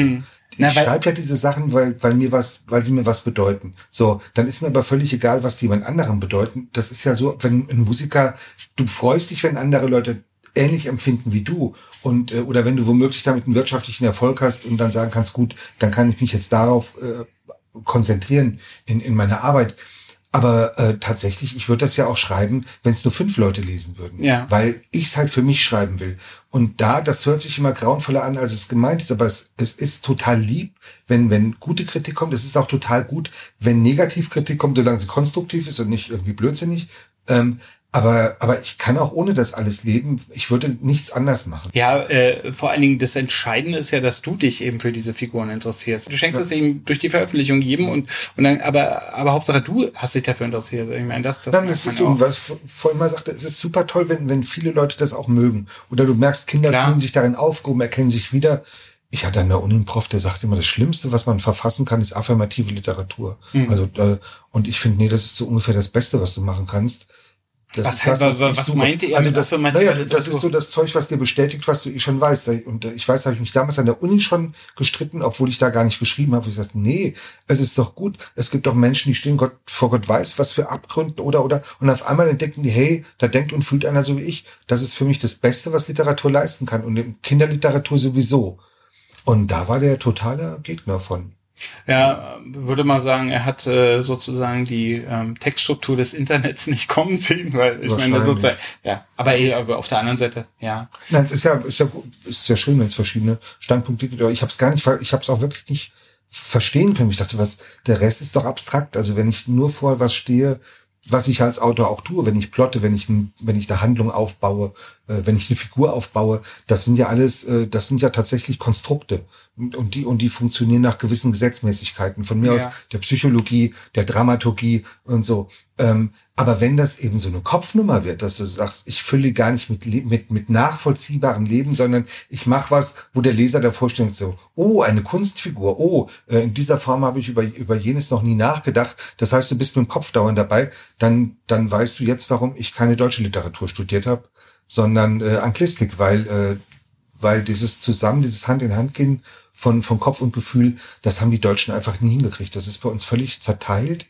Na, ich weil- schreibe ja diese Sachen, weil, weil mir was, weil sie mir was bedeuten. So, dann ist mir aber völlig egal, was die jemand anderem bedeuten. Das ist ja so, wenn ein Musiker, du freust dich, wenn andere Leute ähnlich empfinden wie du und äh, oder wenn du womöglich damit einen wirtschaftlichen Erfolg hast und dann sagen kannst, gut, dann kann ich mich jetzt darauf äh, konzentrieren in, in meiner Arbeit. Aber äh, tatsächlich, ich würde das ja auch schreiben, wenn es nur fünf Leute lesen würden. Ja. Weil ich es halt für mich schreiben will. Und da, das hört sich immer grauenvoller an, als es gemeint ist, aber es, es ist total lieb, wenn, wenn gute Kritik kommt. Es ist auch total gut, wenn Negativkritik kommt, solange sie konstruktiv ist und nicht irgendwie blödsinnig. Ähm, aber, aber ich kann auch ohne das alles leben. Ich würde nichts anders machen. Ja, äh, vor allen Dingen das Entscheidende ist ja, dass du dich eben für diese Figuren interessierst. Du schenkst es eben durch die Veröffentlichung jedem und, und dann, aber, aber Hauptsache du hast dich dafür interessiert. Ich meine, das, das Nein, es ist so, was ich vorhin mal sagte, es ist super toll, wenn, wenn viele Leute das auch mögen. Oder du merkst, Kinder Klar. fühlen sich darin aufgehoben, erkennen sich wieder. Ich hatte an der Uni einen Prof, der sagte immer, das Schlimmste, was man verfassen kann, ist affirmative Literatur. Mhm. Also, äh, und ich finde, nee, das ist so ungefähr das Beste, was du machen kannst. Das Was heißt- was- ich was suche. meinte er Also das, affirmativer naja, das ist so das Zeug, was dir bestätigt, was du eh schon weißt. Und äh, ich weiß, da habe ich mich damals an der Uni schon gestritten, obwohl ich da gar nicht geschrieben habe. Ich sagte, nee, es ist doch gut. Es gibt doch Menschen, die stehen Gott, vor Gott weiß, was für Abgründen oder oder. Und auf einmal entdecken die, hey, da denkt und fühlt einer so wie ich. Das ist für mich das Beste, was Literatur leisten kann. Und in Kinderliteratur sowieso. Und da war der totale Gegner von. Ja, würde mal sagen, er hat äh, sozusagen die ähm, Textstruktur des Internets nicht kommen sehen, weil ich meine sozusagen, ja, aber, eh, aber auf der anderen Seite, ja. Nein, es ist ja, ist ja, ist ja schön, wenn es verschiedene Standpunkte gibt. Aber ich habe es gar nicht, ich habe es auch wirklich nicht verstehen können. Ich dachte, was, der Rest ist doch abstrakt. Also wenn ich nur vor was stehe, was ich als Autor auch tue, wenn ich plotte, wenn ich, wenn ich eine Handlung aufbaue, äh, wenn ich eine Figur aufbaue, das sind ja alles, äh, das sind ja tatsächlich Konstrukte. Und und die, und die funktionieren nach gewissen Gesetzmäßigkeiten. Von mir Ja. aus der Psychologie, der Dramaturgie und so. Ähm, aber wenn das eben so eine Kopfnummer wird, dass du sagst, ich fülle gar nicht mit, mit, mit nachvollziehbarem Leben, sondern ich mache was, wo der Leser davor steht so, oh, eine Kunstfigur, oh, äh, in dieser Form habe ich über, über jenes noch nie nachgedacht. Das heißt, du bist mit dem Kopf dauernd dabei, dann, dann weißt du jetzt, warum ich keine deutsche Literatur studiert habe, sondern äh, Anglistik, weil, äh, weil dieses Zusammen, dieses Hand in Hand gehen von, von Kopf und Gefühl, das haben die Deutschen einfach nie hingekriegt. Das ist bei uns völlig zerteilt.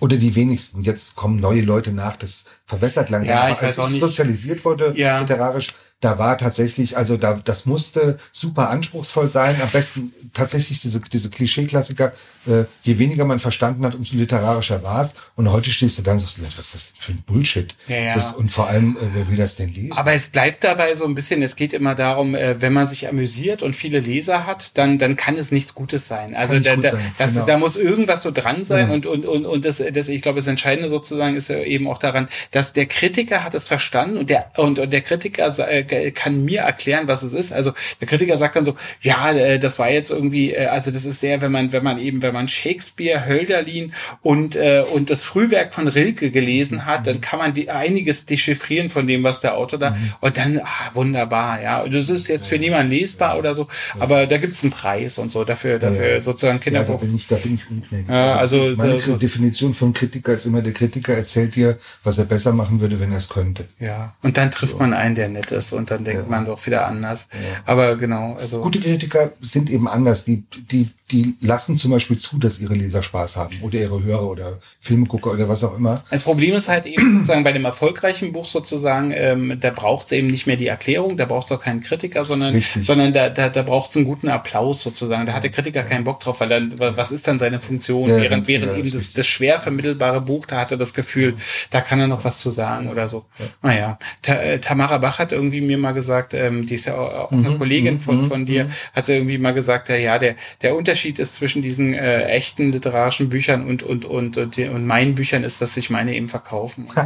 Oder die wenigsten. Jetzt kommen neue Leute nach, das verwässert langsam. Ja, Aber ich weiß als auch ich nicht. sozialisiert wurde, Ja. literarisch, da war tatsächlich, also da, das musste super anspruchsvoll sein. Am besten tatsächlich diese, diese Klischee-Klassiker, äh, je weniger man verstanden hat, umso literarischer war es. Und heute stehst du da und sagst, was ist das denn für ein Bullshit? Ja, ja. Das, und vor allem, äh, wer will das denn lesen? Aber es bleibt dabei so ein bisschen, es geht immer darum, äh, wenn man sich amüsiert und viele Leser hat, dann, dann kann es nichts Gutes sein. Also da, da, sein, das, genau. da muss irgendwas so dran sein Ja. und, und, und, und das, das, ich glaube, das Entscheidende sozusagen ist ja eben auch daran, dass der Kritiker hat es verstanden und der, und, und der Kritiker äh, kann mir erklären, was es ist. Also der Kritiker sagt dann so, ja, äh, das war jetzt irgendwie, äh, also das ist sehr, wenn man, wenn man eben, wenn man Shakespeare, Hölderlin und, äh, und das Frühwerk von Rilke gelesen hat, dann kann man die, einiges dechiffrieren von dem, was der Autor da, und dann, ah, wunderbar, ja. Und das ist jetzt für niemanden lesbar oder so, aber da gibt es einen Preis und so dafür, dafür ja. sozusagen Ja, da Kinderbuch. bin ich, da bin ich ungnädig. Ja, also meine so- so- Definition von Kritiker ist immer, der Kritiker erzählt dir, was er besser machen würde, wenn er es könnte. Ja, und dann trifft man einen, der nett ist und dann denkt man doch wieder anders. Aber genau, also Gute Kritiker sind eben anders. Die, die, die lassen zum Beispiel zu, dass ihre Leser Spaß haben oder ihre Hörer oder Filmgucker oder was auch immer. Das Problem ist halt eben sozusagen bei dem erfolgreichen Buch sozusagen, ähm, da braucht es eben nicht mehr die Erklärung, da braucht es auch keinen Kritiker, sondern, Richtig. sondern da, da, da braucht es einen guten Applaus sozusagen. Da hat der Kritiker keinen Bock drauf, weil dann, was ist dann seine Funktion? Ja, während während ja, eben das, das schwer vermittelbare Buch, da hat er das Gefühl, da kann er noch was zu sagen oder so. Naja, Ta äh, Tamara Bach hat irgendwie mir mal gesagt, ähm, die ist ja auch, auch Mhm, eine Kollegin von, von dir, hat sie irgendwie mal gesagt, ja, ja, der, der Unterschied ist zwischen diesen äh, echten literarischen Büchern und, und, und, und, und meinen Büchern ist, dass sich meine eben verkaufen.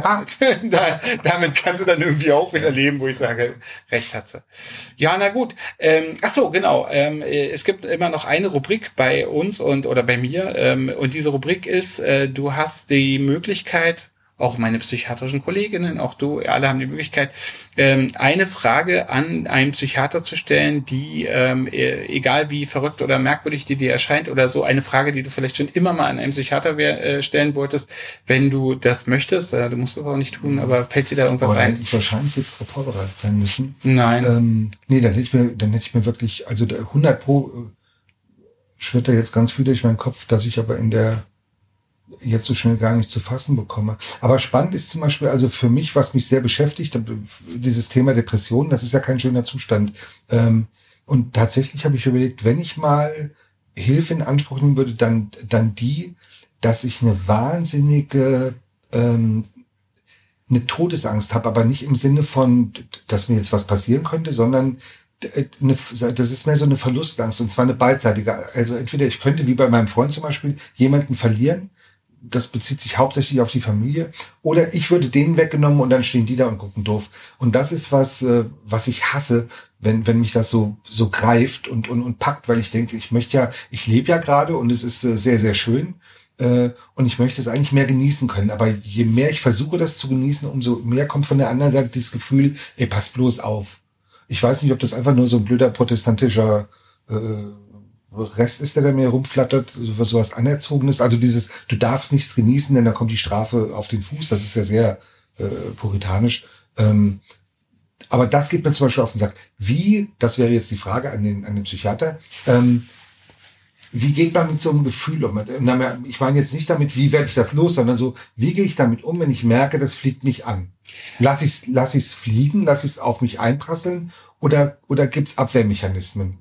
Da, damit kann sie dann irgendwie auch wieder leben, wo ich sage, recht hat sie. Ja, na gut. Ähm, ach so, genau. Ähm, äh, es gibt immer noch eine Rubrik bei uns und oder bei mir ähm, und diese Rubrik ist, äh, du hast die Möglichkeit, auch meine psychiatrischen Kolleginnen, auch du, alle haben die Möglichkeit, ähm, eine Frage an einen Psychiater zu stellen, die, ähm, äh, egal wie verrückt oder merkwürdig die dir erscheint oder so, eine Frage, die du vielleicht schon immer mal an einen Psychiater äh, stellen wolltest, wenn du das möchtest, äh, du musst das auch nicht tun, aber fällt dir da irgendwas Aber ein? ich wahrscheinlich jetzt darauf vorbereitet sein müssen. Nein. Ähm, nee, dann hätte ich mir, dann hätte ich mir wirklich, also der 100 pro äh, schwirrt da jetzt ganz viel durch meinen Kopf, dass ich aber in der jetzt so schnell gar nicht zu fassen bekomme. Aber spannend ist zum Beispiel, also für mich, was mich sehr beschäftigt, dieses Thema Depression, das ist ja kein schöner Zustand. Ähm, und tatsächlich habe ich überlegt, wenn ich mal Hilfe in Anspruch nehmen würde, dann, dann die, dass ich eine wahnsinnige ähm, eine Todesangst habe, aber nicht im Sinne von, dass mir jetzt was passieren könnte, sondern eine, das ist mehr so eine Verlustangst und zwar eine beidseitige. Also entweder ich könnte wie bei meinem Freund zum Beispiel jemanden verlieren, das bezieht sich hauptsächlich auf die Familie, oder ich würde denen weggenommen und dann stehen die da und gucken doof. Und das ist was, äh, was ich hasse, wenn, wenn mich das so, so greift und, und, und packt, weil ich denke, ich möchte ja, ich lebe ja gerade und es ist äh, sehr, sehr schön äh, und ich möchte es eigentlich mehr genießen können. Aber je mehr ich versuche, das zu genießen, umso mehr kommt von der anderen Seite dieses Gefühl, ey, pass bloß auf. Ich weiß nicht, ob das einfach nur so ein blöder protestantischer äh, Rest ist, der da mir rumflattert, sowas Anerzogenes. Also dieses, du darfst nichts genießen, denn da kommt die Strafe auf den Fuß. Das ist ja sehr äh, puritanisch. Ähm, aber das geht mir zum Beispiel auf den Sack. Wie, das wäre jetzt die Frage an den, an den Psychiater, ähm, wie geht man mit so einem Gefühl um? Ich meine jetzt nicht damit, wie werde ich das los, sondern so, wie gehe ich damit um, wenn ich merke, das fliegt mich an? Lass ich es lass ich's fliegen, lass ich es auf mich einprasseln oder, oder gibt's Abwehrmechanismen?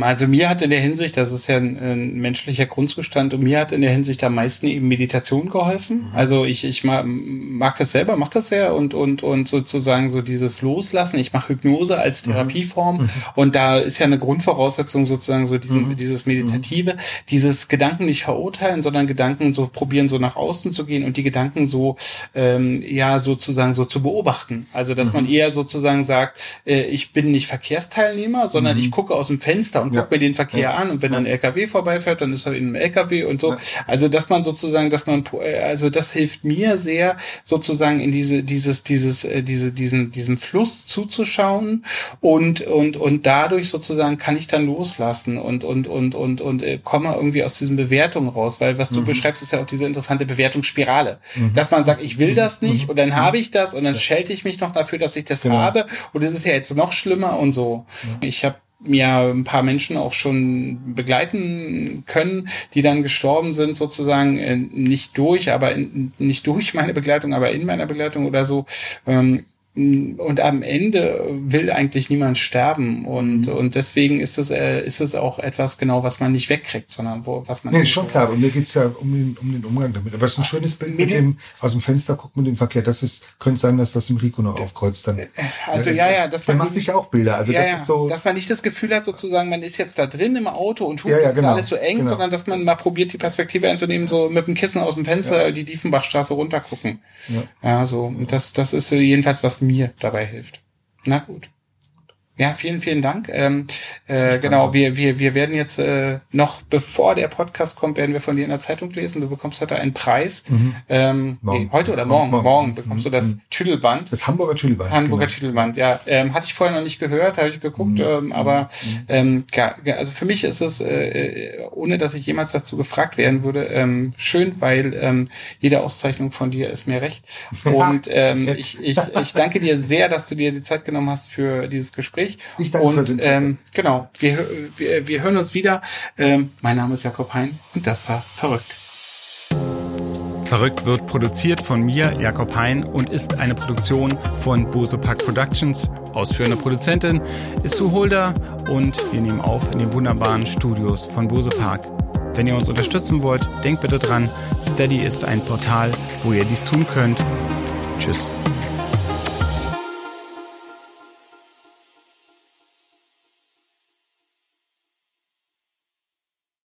Also mir hat in der Hinsicht, das ist ja ein, ein, menschlicher Grundzustand, und mir hat in der Hinsicht am meisten eben Meditation geholfen. Mhm. Also ich, ich mag, mag das selber, mach das sehr und, und, und sozusagen so dieses Loslassen. Ich mache Hypnose als mhm. Therapieform mhm. und da ist ja eine Grundvoraussetzung sozusagen so diesen, mhm. dieses Meditative, dieses Gedanken nicht verurteilen, sondern Gedanken so probieren, so nach außen zu gehen und die Gedanken so, ähm, ja, sozusagen so zu beobachten. Also dass man mhm. eher sozusagen sagt, äh, ich bin nicht Verkehrsteilnehmer, sondern ich gucke aus dem Fenster Fenster und ja. guckt mir den Verkehr ja. an und wenn dann ein LKW vorbeifährt, dann ist er in einem LKW und so. Ja. Also dass man sozusagen, dass man, also das hilft mir sehr, sozusagen in diese, dieses, dieses, äh, diese, diesen, diesem Fluss zuzuschauen und und und dadurch sozusagen kann ich dann loslassen und und und und und äh, komme irgendwie aus diesen Bewertungen raus, weil was du mhm. beschreibst, ist ja auch diese interessante Bewertungsspirale, mhm. dass man sagt, ich will das nicht mhm. und dann mhm. habe ich das und dann schelte ich mich noch dafür, dass ich das genau. habe und es ist ja jetzt noch schlimmer und so. Ich habe mir ein paar Menschen auch schon begleiten können, die dann gestorben sind, sozusagen äh, nicht durch, aber in, nicht durch meine Begleitung, aber in meiner Begleitung oder so. Ähm, und am Ende will eigentlich niemand sterben. Und mhm. und deswegen ist es äh, ist es auch etwas genau was man nicht wegkriegt sondern wo was man nee, schon klar und mir geht's ja um den um den Umgang damit. Aber es ist ein schönes Bild mit dem aus dem Fenster guckt mit dem Verkehr. Das ist könnte sein dass das im Rico noch aufkreuzt dann also ja ja das man macht sich auch Bilder. Also ja, das ist so dass man nicht das Gefühl hat sozusagen man ist jetzt da drin im Auto und tut ja, ja, genau, alles so eng genau. sondern dass man mal probiert die Perspektive einzunehmen so mit dem Kissen aus dem Fenster ja. die Diefenbachstraße runtergucken. Ja, ja so und das das ist jedenfalls was mir dabei hilft na gut. Ja, vielen, vielen Dank. Ähm, äh, genau, wir, wir, wir werden jetzt äh, noch, bevor der Podcast kommt, werden wir von dir in der Zeitung lesen. Du bekommst heute einen Preis. Mhm. Ähm, nee, heute oder morgen? Morgen, morgen bekommst mhm. du das mhm. Tüdelband. Das Hamburger Tüdelband. Hamburger genau. Tüdelband, ja. Ähm, hatte ich vorher noch nicht gehört, habe ich geguckt. Mhm. Ähm, aber mhm. ähm, ja, also für mich ist es, äh, ohne dass ich jemals dazu gefragt werden würde, ähm, schön, weil ähm, jede Auszeichnung von dir ist mir recht. Und ähm, ich, ich, ich danke dir sehr, dass du dir die Zeit genommen hast für dieses Gespräch. Gespräch. Ich danke und, für ähm, genau, wir, wir, wir hören uns wieder. Ähm, mein Name ist Jakob Hein und das war Verrückt. Verrückt wird produziert von mir, Jakob Hein, und ist eine Produktion von Bose Park Productions. Ausführende Produzentin ist Sue Holder und wir nehmen auf in den wunderbaren Studios von Bose Park. Wenn ihr uns unterstützen wollt, denkt bitte dran, Steady ist ein Portal, wo ihr dies tun könnt. Tschüss.